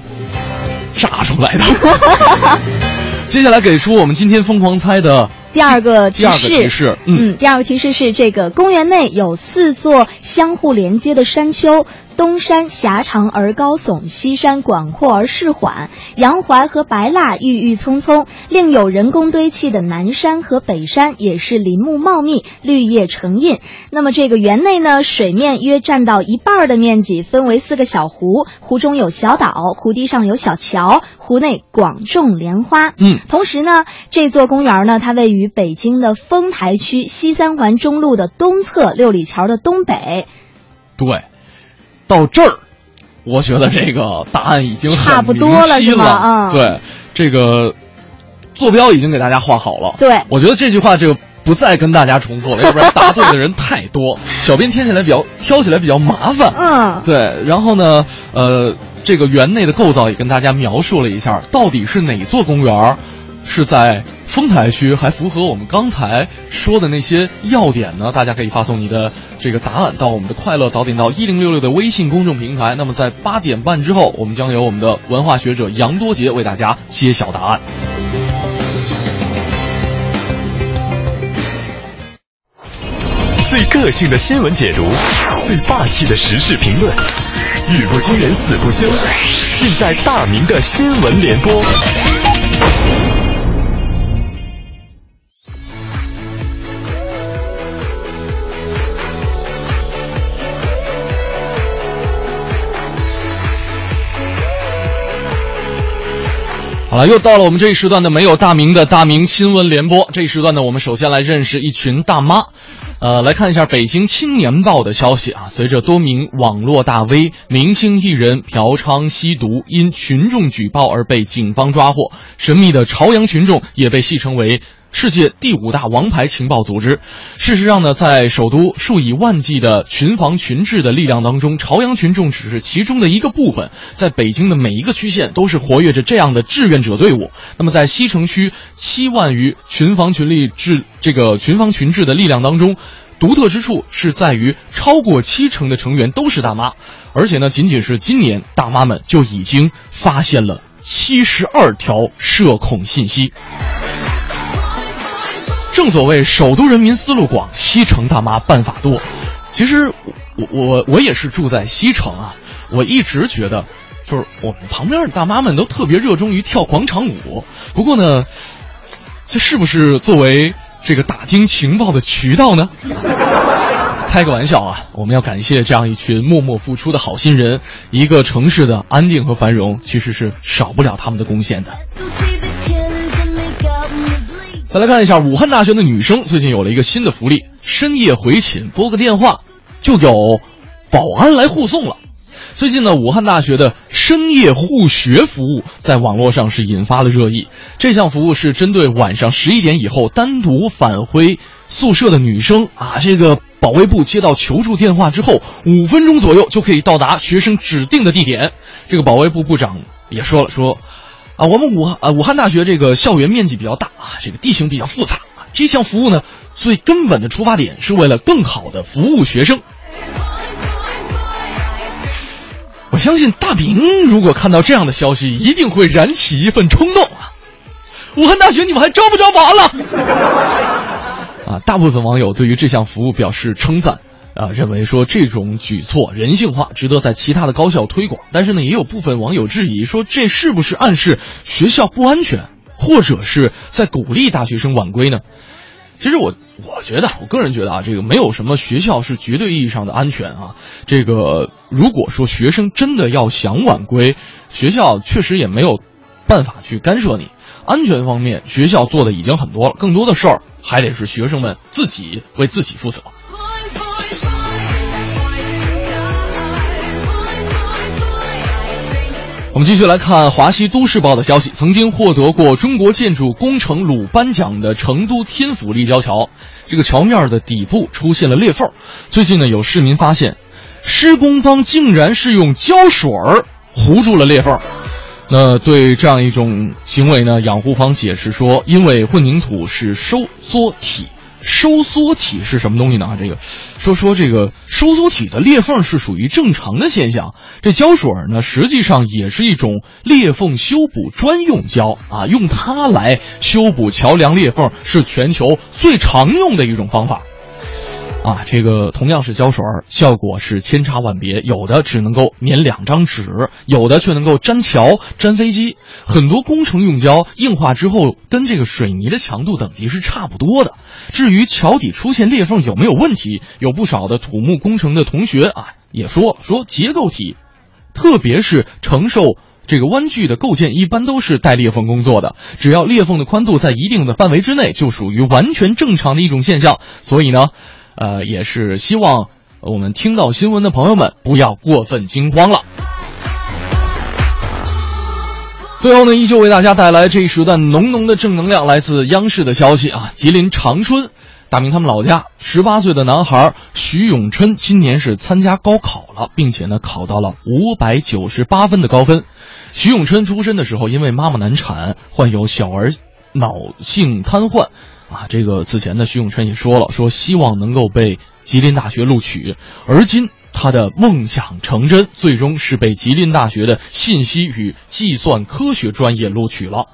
炸出来的。*laughs* 接下来给出我们今天疯狂猜的第二个提第二个示，提示，嗯，嗯，第二个提示是这个公园内有四座相互连接的山丘，东山狭长而高耸，西山广阔而势缓，杨槐和白蜡郁郁葱葱。另有人工堆砌的南山和北山，也是林木茂密，绿叶成荫。那么这个园内呢，水面约占到一半的面积，分为四个小湖，湖中有小岛，湖堤上有小桥，湖内广种莲花。嗯，同时呢，这座公园呢，它位于北京的丰台区西三环中路的东侧，六里桥的东北。对，到这儿，我觉得这个答案已经很差不多了是吗嗯对，这个坐标已经给大家画好了。对我觉得这句话这个不再跟大家重复了，要不然答对的人 *laughs* 太多，小编听起来比较挑起来比较麻烦。嗯，对，然后呢，呃，这个园内的构造也跟大家描述了一下，到底是哪座公园儿是在丰台区，还符合我们刚才说的那些要点呢？大家可以发送你的这个答案到我们的快乐早点到一零六六的微信公众平台。那么在八点半之后，我们将由我们的文化学者杨多杰为大家揭晓答案。最个性的新闻解读，最霸气的时事评论，语不惊人死不休，尽在大明的新闻联播。好了，又到了我们这一时段的没有大名的大明新闻联播。这一时段呢，我们首先来认识一群大妈。呃，来看一下北京青年报的消息啊，随着多名网络大 V、明星艺人嫖娼吸毒因群众举报而被警方抓获，神秘的朝阳群众也被戏称为。世界第五大王牌情报组织。事实上呢，在首都数以万计的群防群治的力量当中，朝阳群众只是其中的一个部分。在北京的每一个区县，都是活跃着这样的志愿者队伍。那么，在西城区七万余群防群力治这个群防群治的力量当中，独特之处是在于超过七成的成员都是大妈，而且呢，仅仅是今年，大妈们就已经发现了七十二条社恐信息。正所谓首都人民思路广，西城大妈办法多。其实，我我我也是住在西城啊，我一直觉得，就是我们旁边的大妈们都特别热衷于跳广场舞。不过呢，这是不是作为这个打听情报的渠道呢？开个玩笑啊！我们要感谢这样一群默默付出的好心人。一个城市的安定和繁荣，其实是少不了他们的贡献的。再来看一下，武汉大学的女生最近有了一个新的福利：深夜回寝拨个电话，就有保安来护送了。最近呢，武汉大学的深夜护学服务在网络上是引发了热议。这项服务是针对晚上十一点以后单独返回宿舍的女生啊，这个保卫部接到求助电话之后，五分钟左右就可以到达学生指定的地点。这个保卫部部长也说了说。啊，我们武汉啊，武汉大学这个校园面积比较大啊，这个地形比较复杂啊。这项服务呢，最根本的出发点是为了更好的服务学生。我相信大明如果看到这样的消息，一定会燃起一份冲动啊！武汉大学，你们还招不招保安了？*laughs* 啊，大部分网友对于这项服务表示称赞。啊，认为说这种举措人性化，值得在其他的高校推广。但是呢，也有部分网友质疑说，这是不是暗示学校不安全，或者是在鼓励大学生晚归呢？其实我我觉得，我个人觉得啊，这个没有什么学校是绝对意义上的安全啊。这个如果说学生真的要想晚归，学校确实也没有办法去干涉你。安全方面，学校做的已经很多了，更多的事儿还得是学生们自己为自己负责。我们继续来看《华西都市报》的消息。曾经获得过中国建筑工程鲁班奖的成都天府立交桥，这个桥面的底部出现了裂缝。最近呢，有市民发现，施工方竟然是用胶水儿糊住了裂缝。那对这样一种行为呢，养护方解释说，因为混凝土是收缩体。收缩体是什么东西呢？这个，说说这个收缩体的裂缝是属于正常的现象。这胶水呢，实际上也是一种裂缝修补专用胶啊，用它来修补桥梁裂缝是全球最常用的一种方法。啊，这个同样是胶水，效果是千差万别，有的只能够粘两张纸，有的却能够粘桥、粘飞机。很多工程用胶硬化之后，跟这个水泥的强度等级是差不多的。至于桥底出现裂缝有没有问题，有不少的土木工程的同学啊也说说结构体，特别是承受这个弯距的构件，一般都是带裂缝工作的。只要裂缝的宽度在一定的范围之内，就属于完全正常的一种现象。所以呢。呃，也是希望我们听到新闻的朋友们不要过分惊慌了。最后呢，依旧为大家带来这一时段浓浓的正能量，来自央视的消息啊。吉林长春，大明他们老家十八岁的男孩徐永琛今年是参加高考了，并且呢考到了五百九十八分的高分。徐永琛出生的时候因为妈妈难产，患有小儿脑性瘫痪。啊，这个此前呢，徐永琛也说了，说希望能够被吉林大学录取，而今他的梦想成真，最终是被吉林大学的信息与计算科学专业录取了。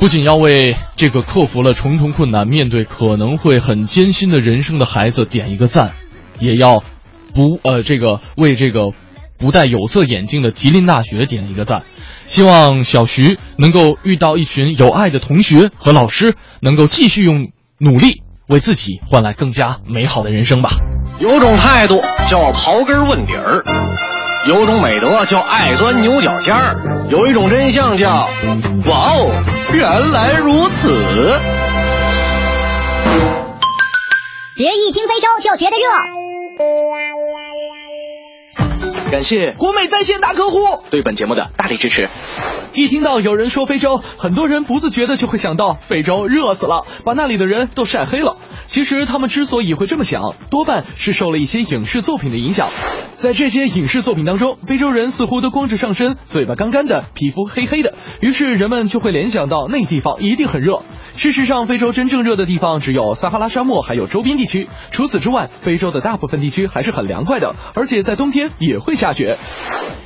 不仅要为这个克服了重重困难、面对可能会很艰辛的人生的孩子点一个赞，也要不呃这个为这个不戴有色眼镜的吉林大学点一个赞。希望小徐能够遇到一群有爱的同学和老师，能够继续用努力为自己换来更加美好的人生吧。有种态度叫刨根问底儿，有种美德叫爱钻牛角尖儿，有一种真相叫哇哦，原来如此。别一听非洲就觉得热。感谢国美在线大客户对本节目的大力支持。一听到有人说非洲，很多人不自觉的就会想到非洲热死了，把那里的人都晒黑了。其实他们之所以会这么想，多半是受了一些影视作品的影响。在这些影视作品当中，非洲人似乎都光着上身，嘴巴干干的，皮肤黑黑的，于是人们就会联想到那地方一定很热。事实上，非洲真正热的地方只有撒哈拉沙漠，还有周边地区。除此之外，非洲的大部分地区还是很凉快的，而且在冬天也会下雪。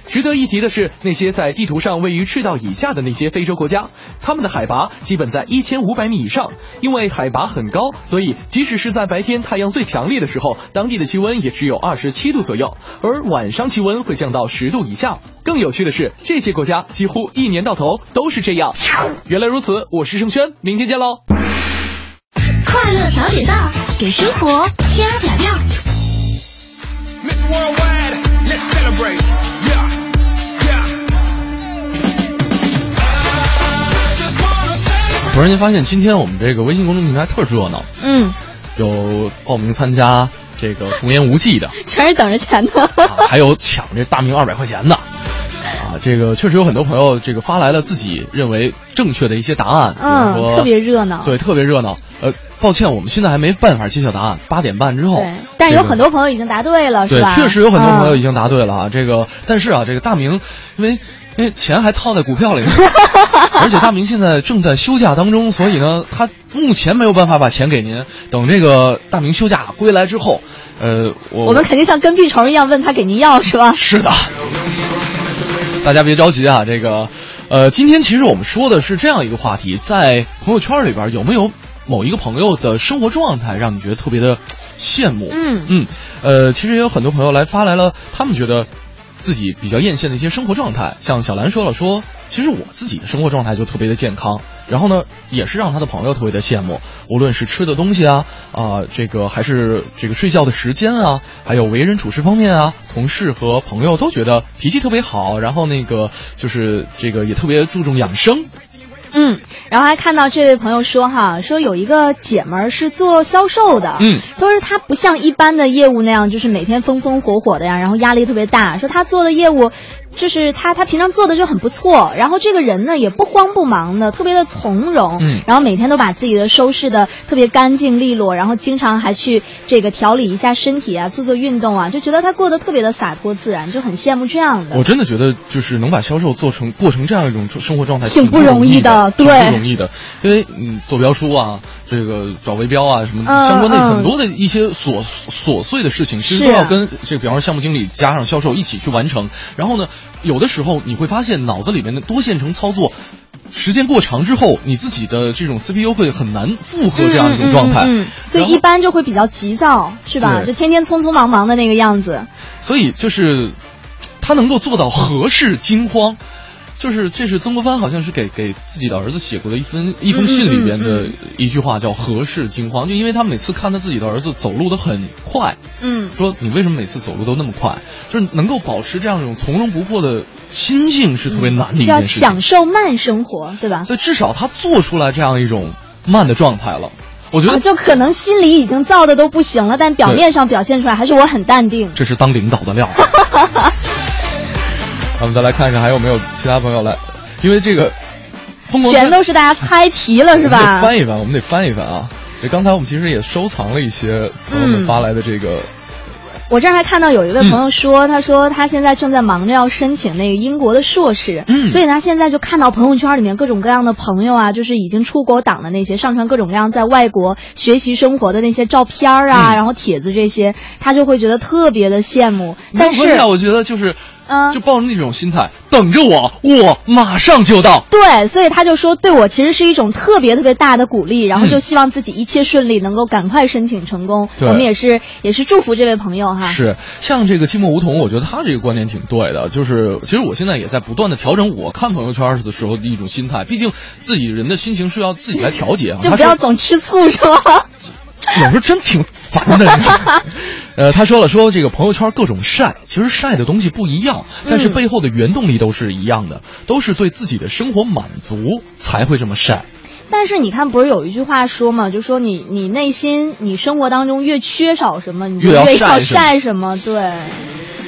值得一提的是，那些在地图上位于赤道以下的那些非洲国家，他们的海拔基本在一千五百米以上。因为海拔很高，所以即使是在白天太阳最强烈的时候，当地的气温也只有二十七度左右，而晚上气温会降到十度以下。更有趣的是，这些国家几乎一年到头都是这样。原来如此，我是盛轩，明天见喽。快乐早点到，给生活加点料。Miss Worldwide, let's celebrate. 突然间发现，今天我们这个微信公众平台特热闹，嗯，有报名参加这个童言无忌的，*laughs* 全是等着钱的。啊还有抢这大名二百块钱的，*laughs* 啊，这个确实有很多朋友这个发来了自己认为正确的一些答案，比嗯如说特别热闹对，特别热闹。呃，抱歉，我们现在还没办法揭晓答案，八点半之后对，，但有很多朋友已经答对了，是对，吧？确实有很多朋友已嗯经答对了啊。这个，但是啊，这个大明，因为因 *laughs* 为钱还套在股票里呢，*laughs* 而且大明现在正在休假当中，所以呢，他目前没有办法把钱给您。等这个大明休假归来之后，呃，我我们肯定像跟屁虫一样问他给您要，是吧？是的，大家别着急啊，这个，呃，今天其实我们说的是这样一个话题，在朋友圈里边有没有某一个朋友的生活状态让你觉得特别的羡慕？嗯嗯，呃，其实也有很多朋友来发来了，他们觉得自己比较艳羡的一些生活状态。像小兰说了说，其实我自己的生活状态就特别的健康，然后呢，也是让他的朋友特别的羡慕，无论是吃的东西啊，啊、这个还是这个睡觉的时间啊，还有为人处事方面啊，同事和朋友都觉得脾气特别好，然后那个就是这个也特别注重养生。嗯，然后还看到这位朋友说哈，说有一个姐们儿是做销售的，嗯，说是她不像一般的业务那样，就是每天风风火火的呀，然后压力特别大。说她做的业务，就是他他平常做的就很不错，然后这个人呢也不慌不忙的，特别的从容，嗯然后每天都把自己的收拾的特别干净利落，然后经常还去这个调理一下身体啊，做做运动啊，就觉得他过得特别的洒脱自然，就很羡慕这样的。我真的觉得，就是能把销售做成过成这样一种生活状态，挺不不容易的，对不容易的。因为嗯，做标书啊，这个找围标啊，什么嗯相关的嗯很多的一些琐琐碎的事情，其实都要跟这个，比方说项目经理加上销售一起去完成。然后呢，有的时候你会发现脑子里面的多线程操作。时间过长之后，你自己的这种 CPU 会很难负荷这样一种状态，嗯嗯嗯所以一般就会比较急躁，是吧？就天天匆匆忙忙的那个样子。所以就是他能够做到合适惊慌，就是这是曾国藩好像是给给自己的儿子写过的一封一封信里边的一句话，叫何事惊慌，就因为他每次看他自己的儿子走路的很快，嗯，说你为什么每次走路都那么快？就是能够保持这样一种从容不迫的心境是特别难的一件事情。享受慢生活，对吧？对，至少他做出来这样一种慢的状态了。我觉得啊就可能心里已经燥的都不行了，但表面上表现出来还是我很淡定。这是当领导的料。*laughs* 我们再来看看还有没有其他朋友来，因为这个疯狂全都是大家猜题了，是吧？翻一翻，我们得翻一翻啊！这刚才我们其实也收藏了一些朋友们嗯发来的这个，我这儿还看到有一位朋友说，他说他现在正在忙着要申请那个英国的硕士，嗯所以他现在就看到朋友圈里面各种各样的朋友啊，就是已经出国党的那些上传各种各样在外国学习生活的那些照片啊，嗯然后帖子这些，他就会觉得特别的羡慕。但是我觉得就是，嗯就抱着那种心态，等着我，我马上就到。对，所以他就说对我其实是一种特别特别大的鼓励，然后嗯就希望自己一切顺利，能够赶快申请成功。对我们也是也是祝福这位朋友哈。是，像这个寂寞梧桐，我觉得他这个观点挺对的。就是，其实我现在也在不断的调整我看朋友圈的时候的一种心态。毕竟自己人的心情是要自己来调节啊。就不要总吃醋是吧？*laughs* *laughs* 有时候真挺烦的。*laughs* 呃，他说了，说这个朋友圈各种晒，其实晒的东西不一样，但是嗯背后的原动力都是一样的，都是对自己的生活满足才会这么晒。但是你看，不是有一句话说嘛，就说你你内心你生活当中越缺少什么，你就越要晒什么，对，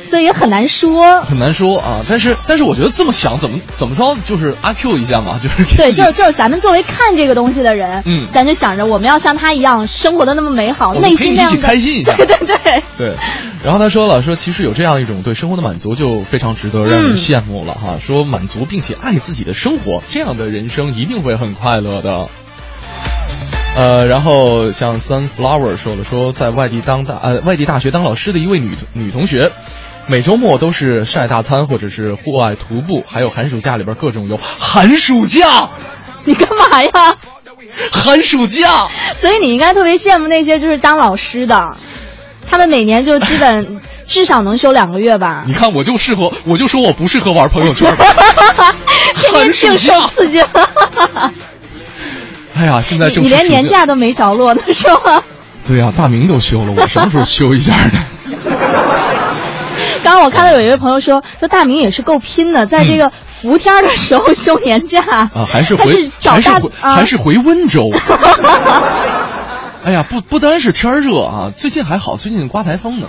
所以也很难说。很难说啊，但是但是我觉得这么想怎么怎么着就是阿 Q 一下嘛，*laughs* 就是对，就是就是咱们作为看这个东西的人，嗯咱就想着我们要像他一样生活的那么美好，内心那样的可以一起开心一下 *laughs* 对对对，对，然后他说了，说其实有这样一种对生活的满足，就非常值得让人嗯羡慕了哈。说满足并且爱自己的生活，这样的人生一定会很快乐的。呃，然后像 Sunflower 说了，说在外地当大呃外地大学当老师的一位女女同学，每周末都是晒大餐或者是户外徒步，还有寒暑假里边各种游。寒暑假，你干嘛呀？寒暑假，所以你应该特别羡慕那些就是当老师的，他们每年就基本 *laughs* 至少能休两个月吧。你看我就适合，我就说我不适合玩朋友圈吧。*laughs* 天天净受刺激了。*laughs* 哎呀，现在你你连年假都没着落呢，是吗？对呀、大明都休了，我什么时候休一下呢？刚刚我看到有一位朋友说，说大明也是够拼的，在这个伏天儿的时候休年假啊，还是他回是找大还是回、啊还是回温州。*laughs* 哎呀，不不单是天热啊，最近还好，最近刮台风呢。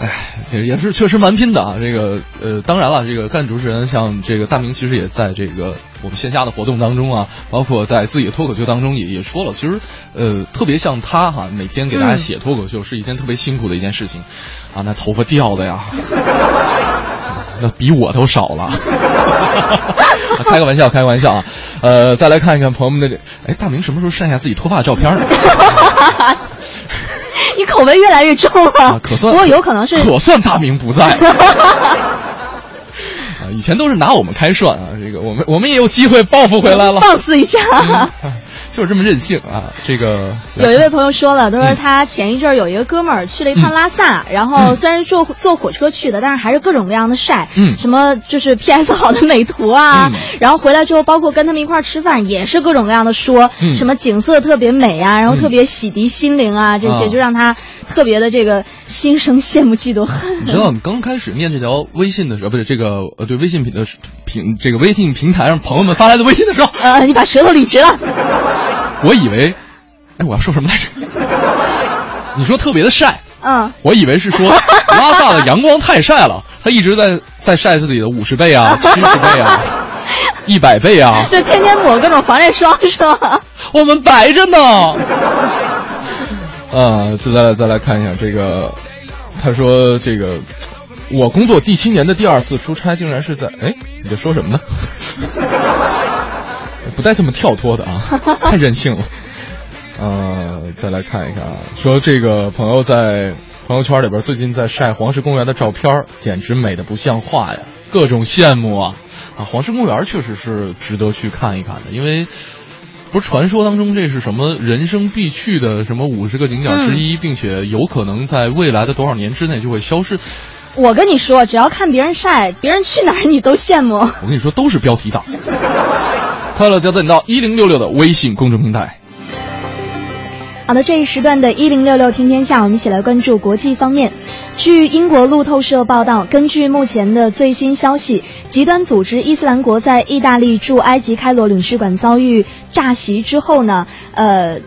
哎，这也是确实蛮拼的啊。这个呃，当然了，这个干主持人像这个大明，其实也在这个我们线下的活动当中啊，包括在自己的脱口秀当中也也说了，其实呃，特别像他哈，每天给大家嗯写脱口秀是一件特别辛苦的一件事情，啊，那头发掉的呀，那比我都少了。开个玩笑，开个玩笑啊。呃，再来看一看朋友们的这，哎，大明什么时候晒下自己脱发的照片呢？*laughs* 你口味越来越重了。啊，可算不过有可能是可算大明不在。啊，以前都是拿我们开涮啊，这个我们我们也有机会报复回来了，放肆一下。就是这么任性啊。这个。有一位朋友说了，他说嗯。他前一阵儿有一个哥们儿去了一趟拉萨，然后虽然是坐坐火车去的，但是还是各种各样的晒，嗯。什么就是 PS *laughs* 好的美图啊，嗯。然后回来之后，包括跟他们一块儿吃饭，也是各种各样的说，嗯。什么景色特别美啊，然后嗯。特别洗涤心灵啊，这些啊。就让他特别的这个心生羡慕嫉妒恨。你知道，你刚开始念这条微信的时候，不是这个呃，对微信平的平这个微信平台上朋友们发来的微信的时候，呃，你把舌头捋直了。我以为，哎，我要说什么来着？*laughs* 你说特别的晒，嗯，我以为是说拉萨的阳光太晒了，他一直在在晒自己的五十倍啊、七十倍啊、一百倍啊，*laughs* 就天天抹各种防晒霜是吧？我们白着呢。啊，再来再来看一下这个，他说这个，我工作第七年的第二次出差，竟然是在哎，你在说什么呢？不带这么跳脱的啊，太任性了。呃，再来看一看啊，说这个朋友在朋友圈里边最近在晒黄石公园的照片，简直美的不像话呀，各种羡慕啊！啊，黄石公园确实是值得去看一看的，因为不是传说当中这是什么人生必去的什么五十个景点之一，并且有可能在未来的多少年之内就会消失。我跟你说，只要看别人晒，别人去哪儿你都羡慕。我跟你说，都是标题党。*laughs* 快乐加点到一零六六的微信公众平台。好的，这一时段的“一零六六听天下”，我们一起来关注国际方面。据英国路透社报道，根据目前的最新消息，极端组织伊斯兰国在意大利驻埃及开罗领事馆遭遇炸袭之后呢，呃。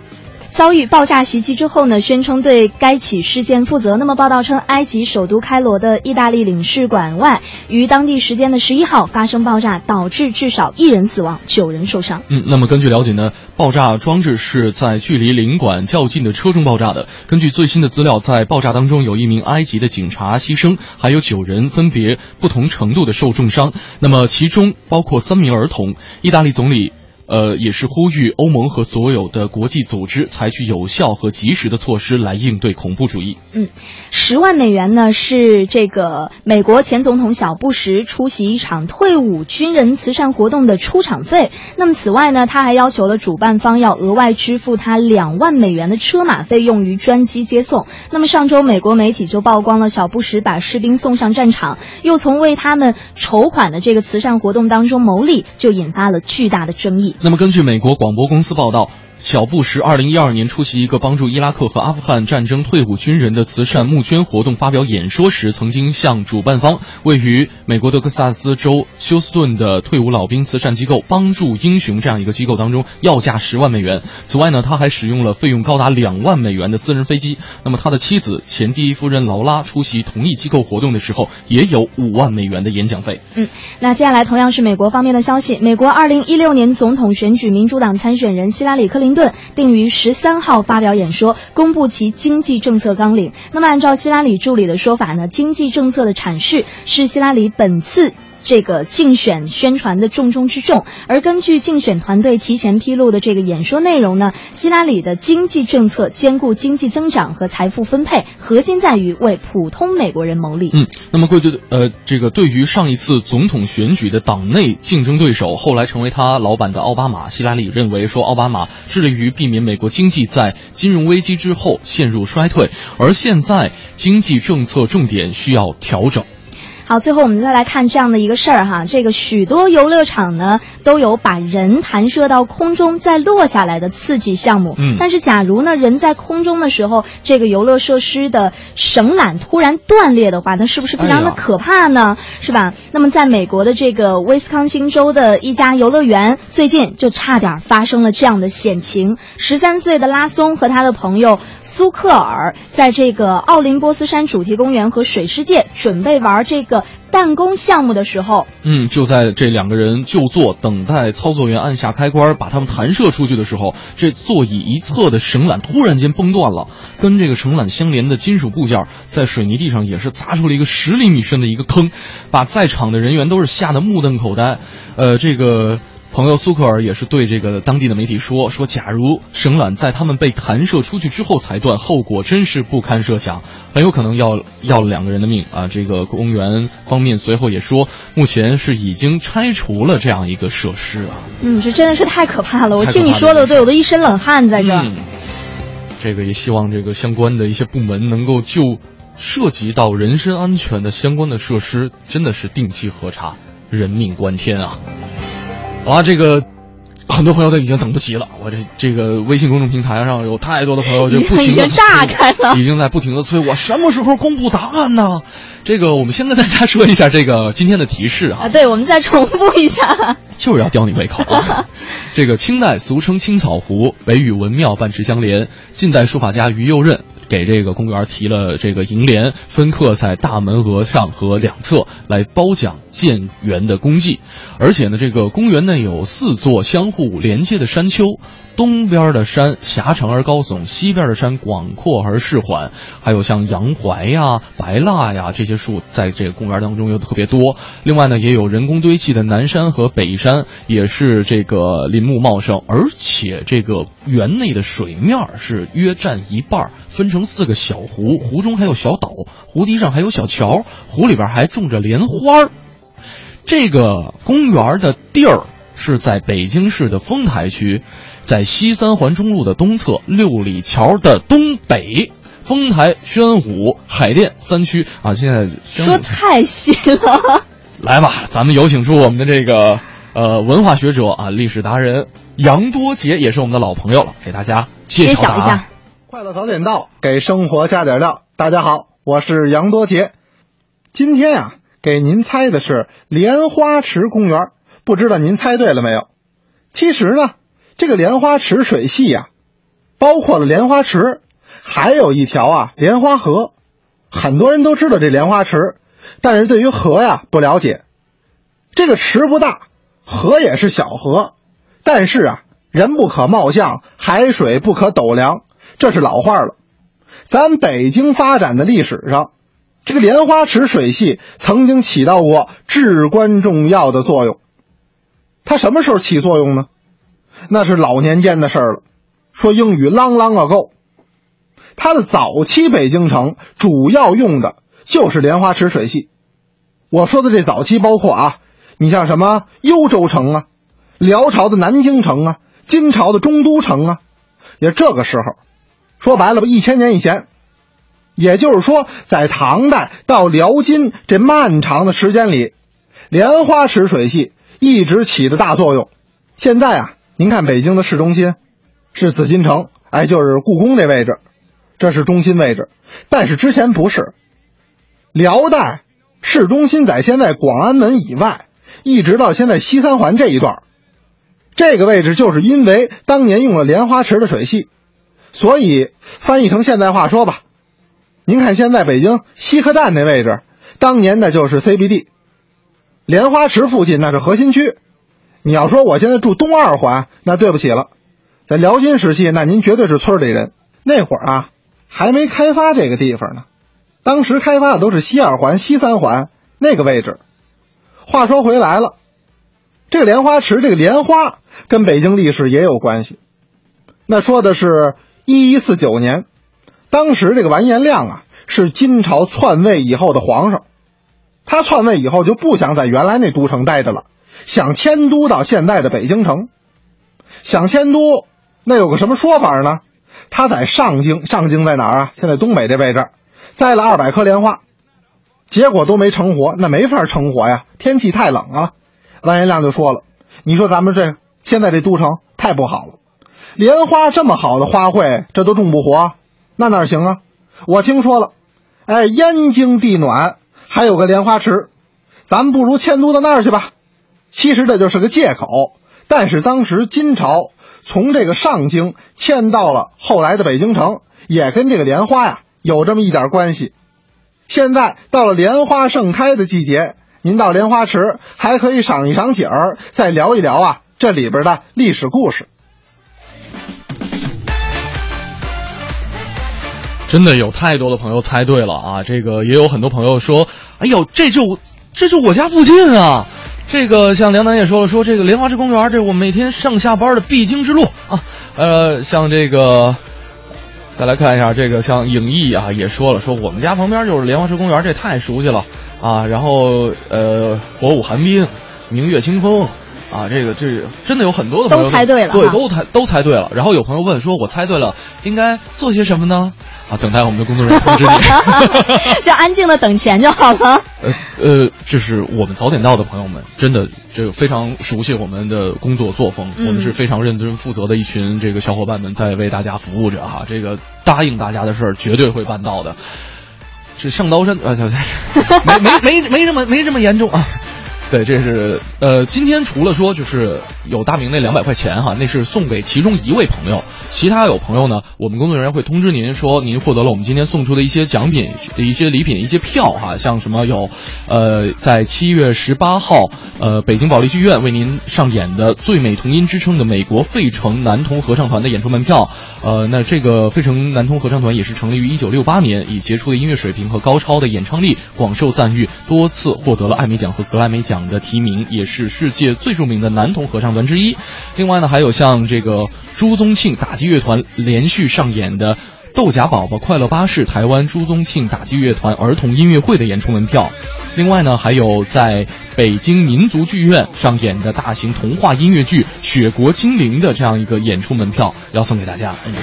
遭遇爆炸袭击之后呢，宣称对该起事件负责。那么报道称，埃及首都开罗的意大利领事馆外于当地时间的十一号发生爆炸，导致至少一人死亡，九人受伤。嗯，那么根据了解呢，爆炸装置是在距离领馆较近的车中爆炸的。根据最新的资料，在爆炸当中有一名埃及的警察牺牲，还有九人分别不同程度的受重伤。那么其中包括三名儿童。意大利总理。呃，也是呼吁欧盟和所有的国际组织采取有效和及时的措施来应对恐怖主义。嗯，十万美元呢是这个美国前总统小布什出席一场退伍军人慈善活动的出场费。那么此外呢，他还要求了主办方要额外支付他两万美元的车马费用于专机接送。那么上周美国媒体就曝光了小布什把士兵送上战场，又从为他们筹款的这个慈善活动当中牟利，就引发了巨大的争议。那么，根据美国广播公司报道，小布什二零一二年出席一个帮助伊拉克和阿富汗战争退伍军人的慈善募捐活动发表演说时，曾经向主办方位于美国德克萨斯州休斯顿的退伍老兵慈善机构“帮助英雄”这样一个机构当中要价十万美元。此外呢，他还使用了费用高达两万美元的私人飞机。那么他的妻子前第一夫人劳拉出席同一机构活动的时候，也有五万美元的演讲费。嗯，那接下来同样是美国方面的消息，美国二零一六年总统选举民主党参选人希拉里·克林顿定于十三号发表演说，公布其经济政策纲领。那么按照希拉里助理的说法呢，经济政策的阐释是希拉里本次。这个竞选宣传的重中之重，而根据竞选团队提前披露的这个演说内容呢，希拉里的经济政策兼顾经济增长和财富分配，核心在于为普通美国人谋利。嗯，那么贵对呃，这个对于上一次总统选举的党内竞争对手，后来成为他老板的奥巴马，希拉里认为说，奥巴马致力于避免美国经济在金融危机之后陷入衰退，而现在经济政策重点需要调整。好，最后我们再来看这样的一个事儿哈，这个许多游乐场呢都有把人弹射到空中再落下来的刺激项目。嗯，但是假如呢人在空中的时候，这个游乐设施的绳缆突然断裂的话，那是不是非常的可怕呢？是吧？那么在美国的这个威斯康星州的一家游乐园，最近就差点发生了这样的险情。十三岁的拉松和他的朋友苏克尔，在这个奥林波斯山主题公园和水世界准备玩这个。弹弓项目的时候，嗯，就在这两个人就坐等待操作员按下开关把他们弹射出去的时候，这座椅一侧的绳缆突然间崩断了，跟这个绳缆相连的金属部件在水泥地上也是砸出了一个十厘米深的一个坑，把在场的人员都是吓得目瞪口呆。呃，这个。朋友苏克尔也是对这个当地的媒体说：“说假如绳缆在他们被弹射出去之后才断，后果真是不堪设想，很有可能要要了两个人的命啊！”这个公园方面随后也说，目前是已经拆除了这样一个设施啊。嗯，这真的是太可怕了！我听你说的，对我都一身冷汗在这儿。这个也希望这个相关的一些部门能够就涉及到人身安全的相关的设施，真的是定期核查，人命关天啊！啊，这个很多朋友都已经等不及了。我这这个微信公众平台上有太多的朋友就不停的炸开了，已经在不停的催我什么时候公布答案呢？这个我们先跟大家说一下这个今天的提示啊。啊，对，我们再重复一下，*laughs* 就是要吊你胃口。啊。*laughs* 这个清代俗称青草湖，北与文庙半池相连。近代书法家于右任。给这个公园提了这个楹联，分刻在大门额上和两侧，来褒奖建园的功绩。而且呢，这个公园内有四座相互连接的山丘。东边的山狭长而高耸，西边的山广阔而适缓，还有像洋槐呀、白蜡呀这些树，在这个公园当中又特别多。另外呢，也有人工堆砌的南山和北山，也是这个林木茂盛，而且这个园内的水面是约占一半，分成四个小湖，湖中还有小岛，湖堤上还有小桥，湖里边还种着莲花。这个公园的地儿是在北京市的丰台区。在西三环中路的东侧，六里桥的东北，丰台、宣武、海淀三区啊。现在说太细了，来吧，咱们有请出我们的这个呃文化学者啊，历史达人杨多杰，也是我们的老朋友了，给大家揭晓一下。快乐早点到，给生活加点料。大家好，我是杨多杰，今天呀，给您猜的是莲花池公园，不知道您猜对了没有？其实呢。这个莲花池水系呀，包括了莲花池，还有一条啊莲花河。很多人都知道这莲花池，但是对于河呀不了解。这个池不大，河也是小河，但是啊，人不可貌相，海水不可斗量，这是老话了。咱北京发展的历史上，这个莲花池水系曾经起到过至关重要的作用。它什么时候起作用呢？那是老年间的事儿了。说英语啷啷个够。它的早期北京城主要用的就是莲花池水系。我说的这早期包括啊，你像什么幽州城啊，辽朝的南京城啊，金朝的中都城啊，也这个时候，说白了吧，一千年以前，也就是说，在唐代到辽金这漫长的时间里，莲花池水系一直起着大作用。现在啊。您看北京的市中心，是紫禁城，哎，就是故宫这位置，这是中心位置。但是之前不是，辽代市中心在现在广安门以外，一直到现在西三环这一段，这个位置就是因为当年用了莲花池的水系，所以翻译成现代话说吧，您看现在北京西客站那位置，当年的就是 CBD，莲花池附近那是核心区。你要说我现在住东二环，那对不起了，在辽金时期，那您绝对是村里人。那会儿啊，还没开发这个地方呢，当时开发的都是西二环、西三环那个位置。话说回来了，这个莲花池，这个莲花跟北京历史也有关系。那说的是一一四九年，当时这个完颜亮啊是金朝篡位以后的皇上，他篡位以后就不想在原来那都城待着了。想迁都到现在的北京城，想迁都，那有个什么说法呢？他在上京，上京在哪儿啊？现在东北这位置，栽了二百棵莲花，结果都没成活，那没法成活呀，天气太冷啊。完颜亮就说了：“你说咱们这现在这都城太不好了，莲花这么好的花卉，这都种不活，那哪行啊？我听说了，哎，燕京地暖，还有个莲花池，咱们不如迁都到那儿去吧。”其实这就是个借口，但是当时金朝从这个上京迁到了后来的北京城，也跟这个莲花呀有这么一点关系。现在到了莲花盛开的季节，您到莲花池还可以赏一赏景儿，再聊一聊啊这里边的历史故事。真的有太多的朋友猜对了啊！这个也有很多朋友说：“哎呦，这就这就我家附近啊！”这个像梁楠也说了，说这个莲花池公园，这是我每天上下班的必经之路啊。呃，像这个，再来看一下这个，像影艺啊也说了，说我们家旁边就是莲花池公园，这太熟悉了啊。然后呃，火舞寒冰，明月清风啊，这个这真的有很多的朋友都猜对了，对，都猜都猜对了。然后有朋友问说，我猜对了，应该做些什么呢？啊，等待我们的工作人员通知你，*laughs* 就安静的等钱就好了。呃 *laughs* 呃，就是我们早点到的朋友们，真的这个非常熟悉我们的工作作风，嗯我们是非常认真负责的一群这个小伙伴们在为大家服务着哈。这个答应大家的事儿绝对会办到的。是上刀山啊，小 *laughs* 没没没没这么没这么严重啊。对，这是呃，今天除了说就是有大明那两百块钱哈，那是送给其中一位朋友，其他有朋友呢，我们工作人员会通知您说您获得了我们今天送出的一些奖品、一些礼品、一些票哈，像什么有，呃，在七月十八号，呃，北京保利剧院为您上演的最美童音之称的美国费城男童合唱团的演出门票，呃，那这个费城男童合唱团也是成立于一九六八年，以杰出的音乐水平和高超的演唱力广受赞誉，多次获得了艾美奖和格莱美奖。的提名，也是世界最著名的男童合唱团之一。另外呢，还有像这个朱宗庆打击乐团连续上演的《豆荚宝宝快乐巴士》台湾朱宗庆打击乐团儿童音乐会的演出门票。另外呢，还有在北京民族剧院上演的大型童话音乐剧《雪国精灵》的这样一个演出门票，要送给大家。嗯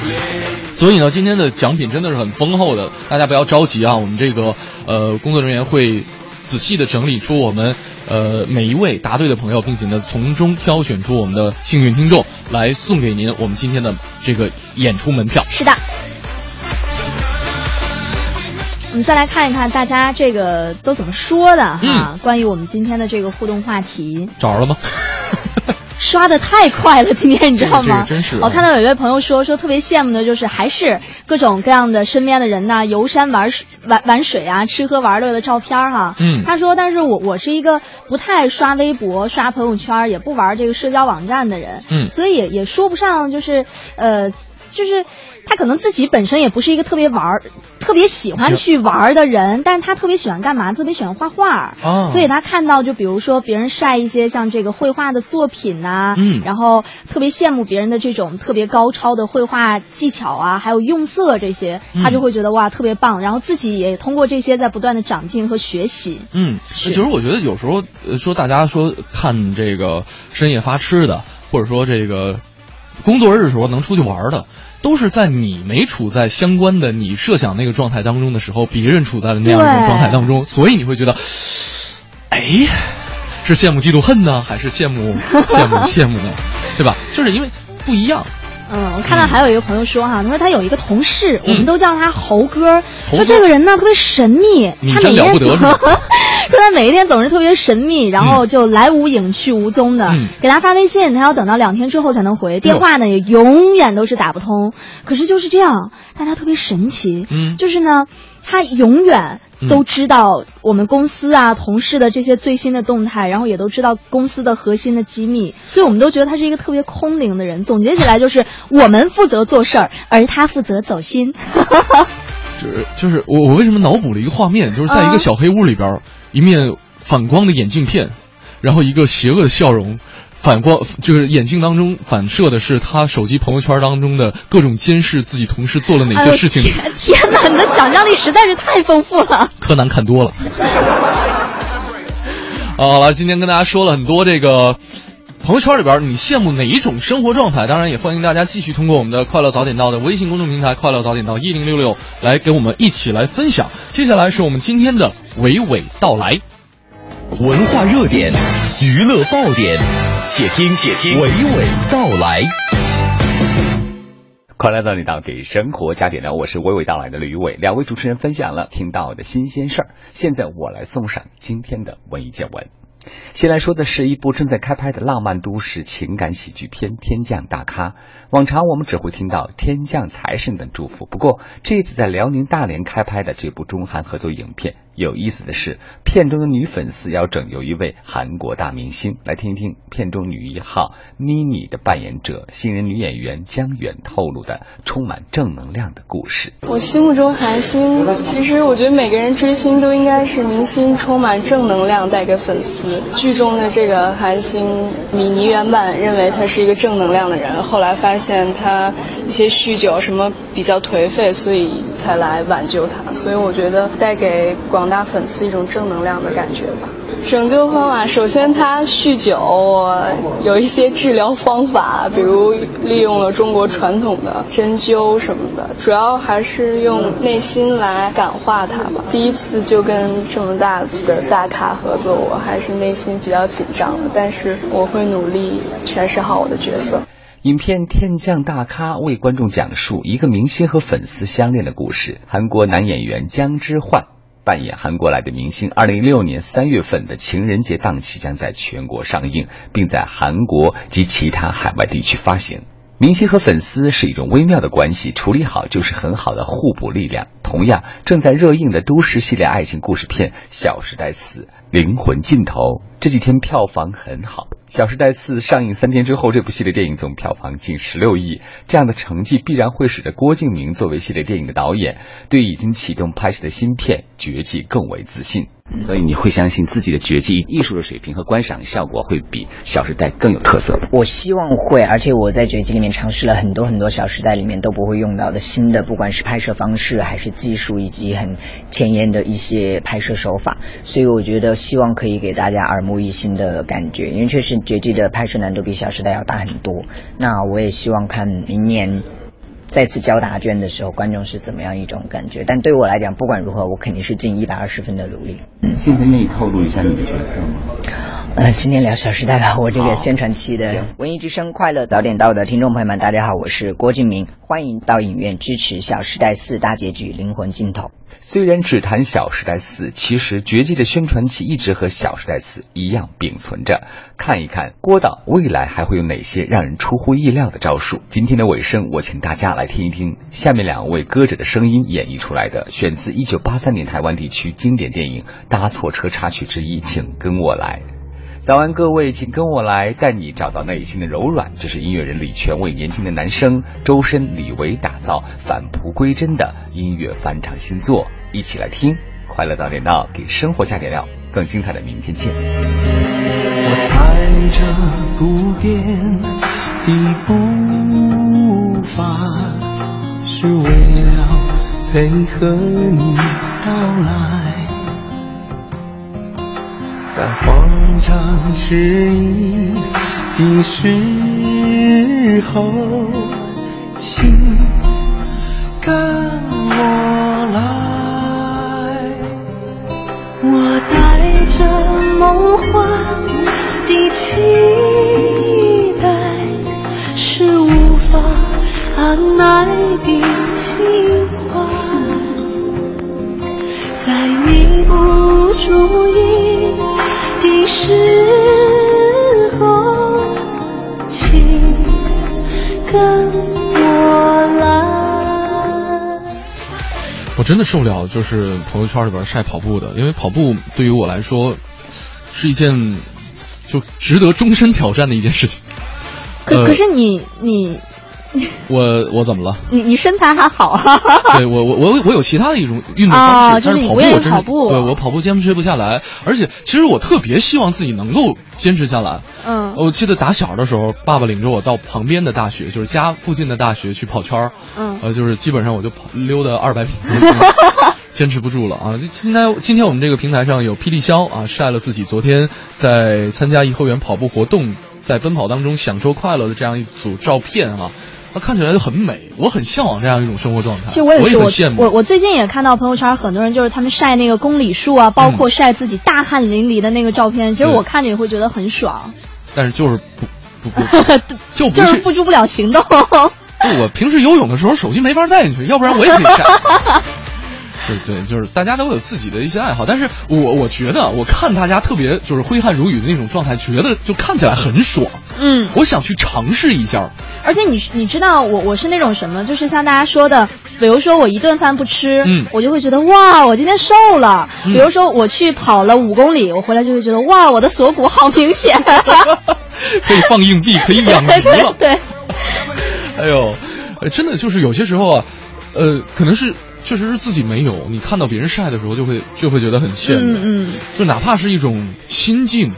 所以呢，今天的奖品真的是很丰厚的，大家不要着急啊，我们这个呃工作人员会。仔细的整理出我们呃每一位答对的朋友，并且呢从中挑选出我们的幸运听众，来送给您我们今天的这个演出门票。是的。我们再来看一看大家这个都怎么说的哈，嗯、关于我们今天的这个互动话题。找着了吗？*laughs* 刷的太快了，今天你知道吗？真是。我看到有一位朋友说说特别羡慕的就是还是各种各样的身边的人呐，游山玩水玩玩水啊，吃喝玩乐的照片哈。嗯。他说，但是我我是一个不太刷微博、刷朋友圈，也不玩这个社交网站的人。嗯。所以也也说不上就是呃。就是他可能自己本身也不是一个特别玩、特别喜欢去玩的人，但是他特别喜欢干嘛？特别喜欢画画。哦。所以他看到就比如说别人晒一些像这个绘画的作品呐、啊，嗯，然后特别羡慕别人的这种特别高超的绘画技巧啊，还有用色这些，他就会觉得、嗯、哇特别棒，然后自己也通过这些在不断的长进和学习。嗯，其实我觉得有时候说大家说看这个深夜发吃的，或者说这个工作日的时候能出去玩的。都是在你没处在相关的你设想那个状态当中的时候，别人处在了那样一种状态当中，所以你会觉得，哎，是羡慕嫉妒恨呢，还是羡慕 *laughs* 羡慕羡慕呢？对吧？就是因为不一样，嗯，我看到还有一个朋友说哈，他说他有一个同事，我嗯们都叫他猴哥，猴哥。说这个人呢特别神秘，你他每天真了不得是吧说 *laughs* 他每一天总是特别神秘，然后就来无影去无踪的，嗯给他发微信，他要等到两天之后才能回，电话呢也永远都是打不通。可是就是这样，但他特别神奇，嗯就是呢，他永远。都知道我们公司啊同事的这些最新的动态，然后也都知道公司的核心的机密，所以我们都觉得他是一个特别空灵的人。总结起来就是我们负责做事儿，而他负责走心。*laughs* 就是就是我我为什么脑补了一个画面，就是在一个小黑屋里边，一面反光的眼镜片，然后一个邪恶的笑容。反光就是眼镜当中反射的是他手机朋友圈当中的各种监视自己同事做了哪些事情。哎、天天哪，你的想象力实在是太丰富了。柯南看多了。*laughs* 好了，今天跟大家说了很多这个朋友圈里边你羡慕哪一种生活状态？当然也欢迎大家继续通过我们的快乐早点到的微信公众平台“快乐早点到一零六六”来跟我们一起来分享。接下来是我们今天的娓娓道来，文化热点，娱乐爆点，且听且听娓娓道来。快乐到你到给生活加点料，我是娓娓道来的吕伟，两位主持人分享了听到的新鲜事儿。现在我来送上今天的文艺见闻。先来说的是一部正在开拍的浪漫都市情感喜剧片《天降大咖》。往常我们只会听到“天降财神”等祝福，不过这次在辽宁大连开拍的这部中韩合作影片，有意思的是，片中的女粉丝要拯救一位韩国大明星。来听一听片中女一号妮妮的扮演者新人女演员江远透露的充满正能量的故事。我心目中韩星，其实我觉得每个人追星都应该是明星充满正能量带给粉丝。剧中的这个韩星米妮原版认为他是一个正能量的人，后来发现他一些酗酒什么比较颓废，所以才来挽救他。所以我觉得带给广大粉丝一种正能量的感觉吧。拯救方法，首先他酗酒，我有一些治疗方法，比如利用了中国传统的针灸什么的，主要还是用内心来感化他吧。第一次就跟这么大的大咖合作，我还是内心比较紧张的，但是我会努力诠释好我的角色。影片《天降大咖》为观众讲述一个明星和粉丝相恋的故事。韩国男演员姜之焕扮演韩国来的明星。二零一六年三月份的情人节档期将在全国上映，并在韩国及其他海外地区发行。明星和粉丝是一种微妙的关系，处理好就是很好的互补力量。同样，正在热映的都市系列爱情故事片《小时代四：灵魂尽头》这几天票房很好。《小时代四》上映三天之后，这部系列电影总票房近十六亿，这样的成绩必然会使得郭敬明作为系列电影的导演，对已经启动拍摄的新片《绝技》更为自信。所以你会相信自己的绝技艺术的水平和观赏效果会比《小时代》更有特色。我希望会，而且我在绝技里面尝试了很多很多《小时代》里面都不会用到的新的，不管是拍摄方式还是技术，以及很前沿的一些拍摄手法。所以我觉得希望可以给大家耳目一新的感觉，因为确实绝技的拍摄难度比《小时代》要大很多。那我也希望看明年。再次交答卷的时候，观众是怎么样一种感觉？但对我来讲，不管如何，我肯定是尽一百二十分的努力。嗯，现在愿意透露一下你的角色吗？呃，今天聊《小时代》吧，我这个宣传期的文艺之声快乐早点到的听众朋友们，大家好，我是郭敬明，欢迎到影院支持《小时代四》大结局《灵魂镜头》。虽然只谈《小时代四》，其实绝技的宣传期一直和《小时代四》一样并存着。看一看郭导未来还会有哪些让人出乎意料的招数。今天的尾声，我请大家来听一听下面两位歌者的声音演绎出来的，选自一九八三年台湾地区经典电影《搭错车》插曲之一，请跟我来。早安，各位，请跟我来，带你找到内心的柔软。这是音乐人李泉为年轻的男生周深、李维打造返璞归真的音乐翻唱新作，一起来听。快乐到点到，给生活加点料，更精彩的明天见。我踩着不变的步伐，是为了配合你到来。在慌张失意的时候，请跟我来。我带着梦幻的期待，是无法按耐的情怀，在你不注意，真的受不了，就是朋友圈里边晒跑步的，因为跑步对于我来说是一件就值得终身挑战的一件事情。呃可可是你你 *laughs* 我我怎么了？你你身材还好啊？对我我我我有其他的一种运动方式，啊就是但是你不愿意跑步我跑步对我跑步坚持不下来，而且其实我特别希望自己能够坚持下来。嗯我记得打小的时候，爸爸领着我到旁边的大学，就是家附近的大学去跑圈儿，嗯呃，就是基本上我就跑溜达二百米，*laughs* 坚持不住了啊！就今天今天我们这个平台上有霹雳肖啊晒了自己昨天在参加颐和园跑步活动，在奔跑当中享受快乐的这样一组照片啊，那看起来就很美，我很向往这样一种生活状态。其实我也是，我很羡慕。我我最近也看到朋友圈很多人就是他们晒那个公里数啊，包括晒自己大汗淋漓的那个照片，其实我看着也会觉得很爽，但是就是不不不，*laughs* 就不就是付诸不了行动。不我平时游泳的时候手机没法带进去，要不然我也可以晒。*laughs* 对对，就是大家都有自己的一些爱好，但是我我觉得我看大家特别就是挥汗如雨的那种状态，觉得就看起来很爽。嗯，我想去尝试一下。而且你你知道我我是那种什么，就是像大家说的，比如说我一顿饭不吃，嗯我就会觉得哇，我今天瘦了。嗯比如说我去跑了五公里，我回来就会觉得哇，我的锁骨好明显。*laughs* 可以放硬币，可以养鱼 *laughs* 对对。对，哎呦，呃真的就是有些时候啊，呃，可能是确实是自己没有，你看到别人晒的时候，就会就会觉得很羡慕。嗯嗯。就哪怕是一种心境，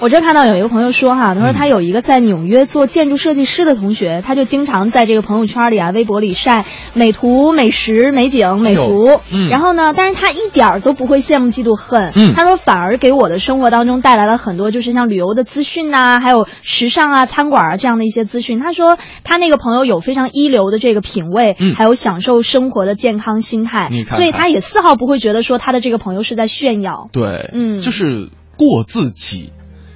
我这看到有一个朋友说哈，他说他有一个在纽约做建筑设计师的同学，他就经常在这个朋友圈里啊、微博里晒美图、美食、美景、美图。嗯然后呢，但是他一点儿都不会羡慕、嫉妒、恨。嗯他说反而给我的生活当中带来了很多，就是像旅游的资讯呐、还有时尚啊、餐馆啊这样的一些资讯。他说他那个朋友有非常一流的这个品味，嗯还有享受生活的健康心态，你看看所以他也丝毫不会觉得说他的这个朋友是在炫耀。对，嗯就是过自己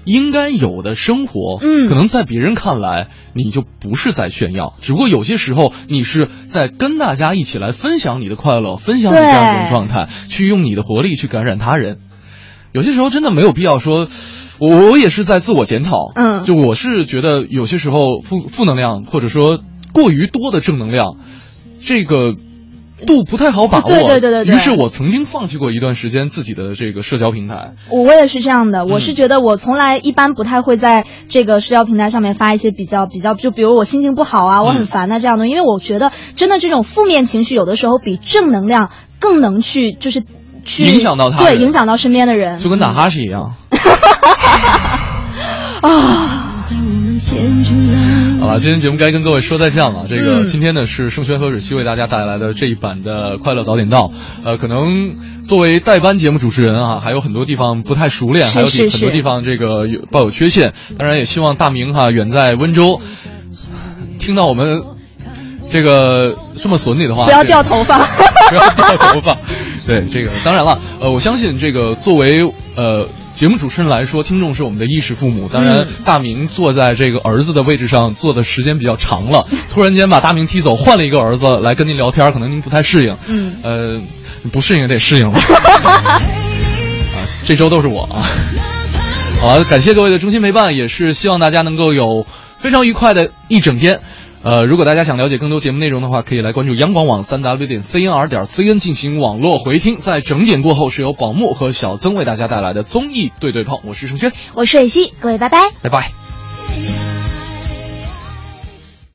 应该有的生活，嗯可能在别人看来你就不是在炫耀，只不过有些时候你是在跟大家一起来分享你的快乐，分享你这样一种状态，去用你的活力去感染他人。有些时候真的没有必要说，我我也是在自我检讨，嗯就我是觉得有些时候负负能量或者说过于多的正能量，这个。度不太好把握，对对对对对于是我曾经放弃过一段时间自己的这个社交平台，我我也是这样的，我嗯是觉得我从来一般不太会在这个社交平台上面发一些比较比较，就比如我心情不好啊，我很烦啊这样的，因为我觉得真的这种负面情绪有的时候比正能量更能去就是去影响到他对，影响到身边的人。就跟打哈欠一样。*laughs* *laughs* 啊。好了，今天节目该跟各位说再见了。这个、嗯今天呢是盛轩和蕊希为大家带来的这一版的《快乐早点到》。呃，可能作为代班节目主持人啊，还有很多地方不太熟练，还有很多地方这个有抱有缺陷。当然，也希望大明哈远在温州，听到我们这个这么损你的话，不要掉头发。*laughs* 不要掉头发。对，这个当然了，呃，我相信这个作为呃节目主持人来说，听众是我们的衣食父母。当然，嗯大明坐在这个儿子的位置上坐的时间比较长了，突然间把大明踢走，换了一个儿子来跟您聊天，可能您不太适应。嗯，呃，不适应也得适应了。*laughs* 啊，这周都是我啊。好了，感谢各位的衷心陪伴，也是希望大家能够有非常愉快的一整天。呃，如果大家想了解更多节目内容的话，可以来关注央广网三 w 点 cnr 点 cn 进行网络回听。在整点过后，是由宝木和小曾为大家带来的综艺对对碰。我是盛轩，我是蕊希，各位拜拜。拜拜。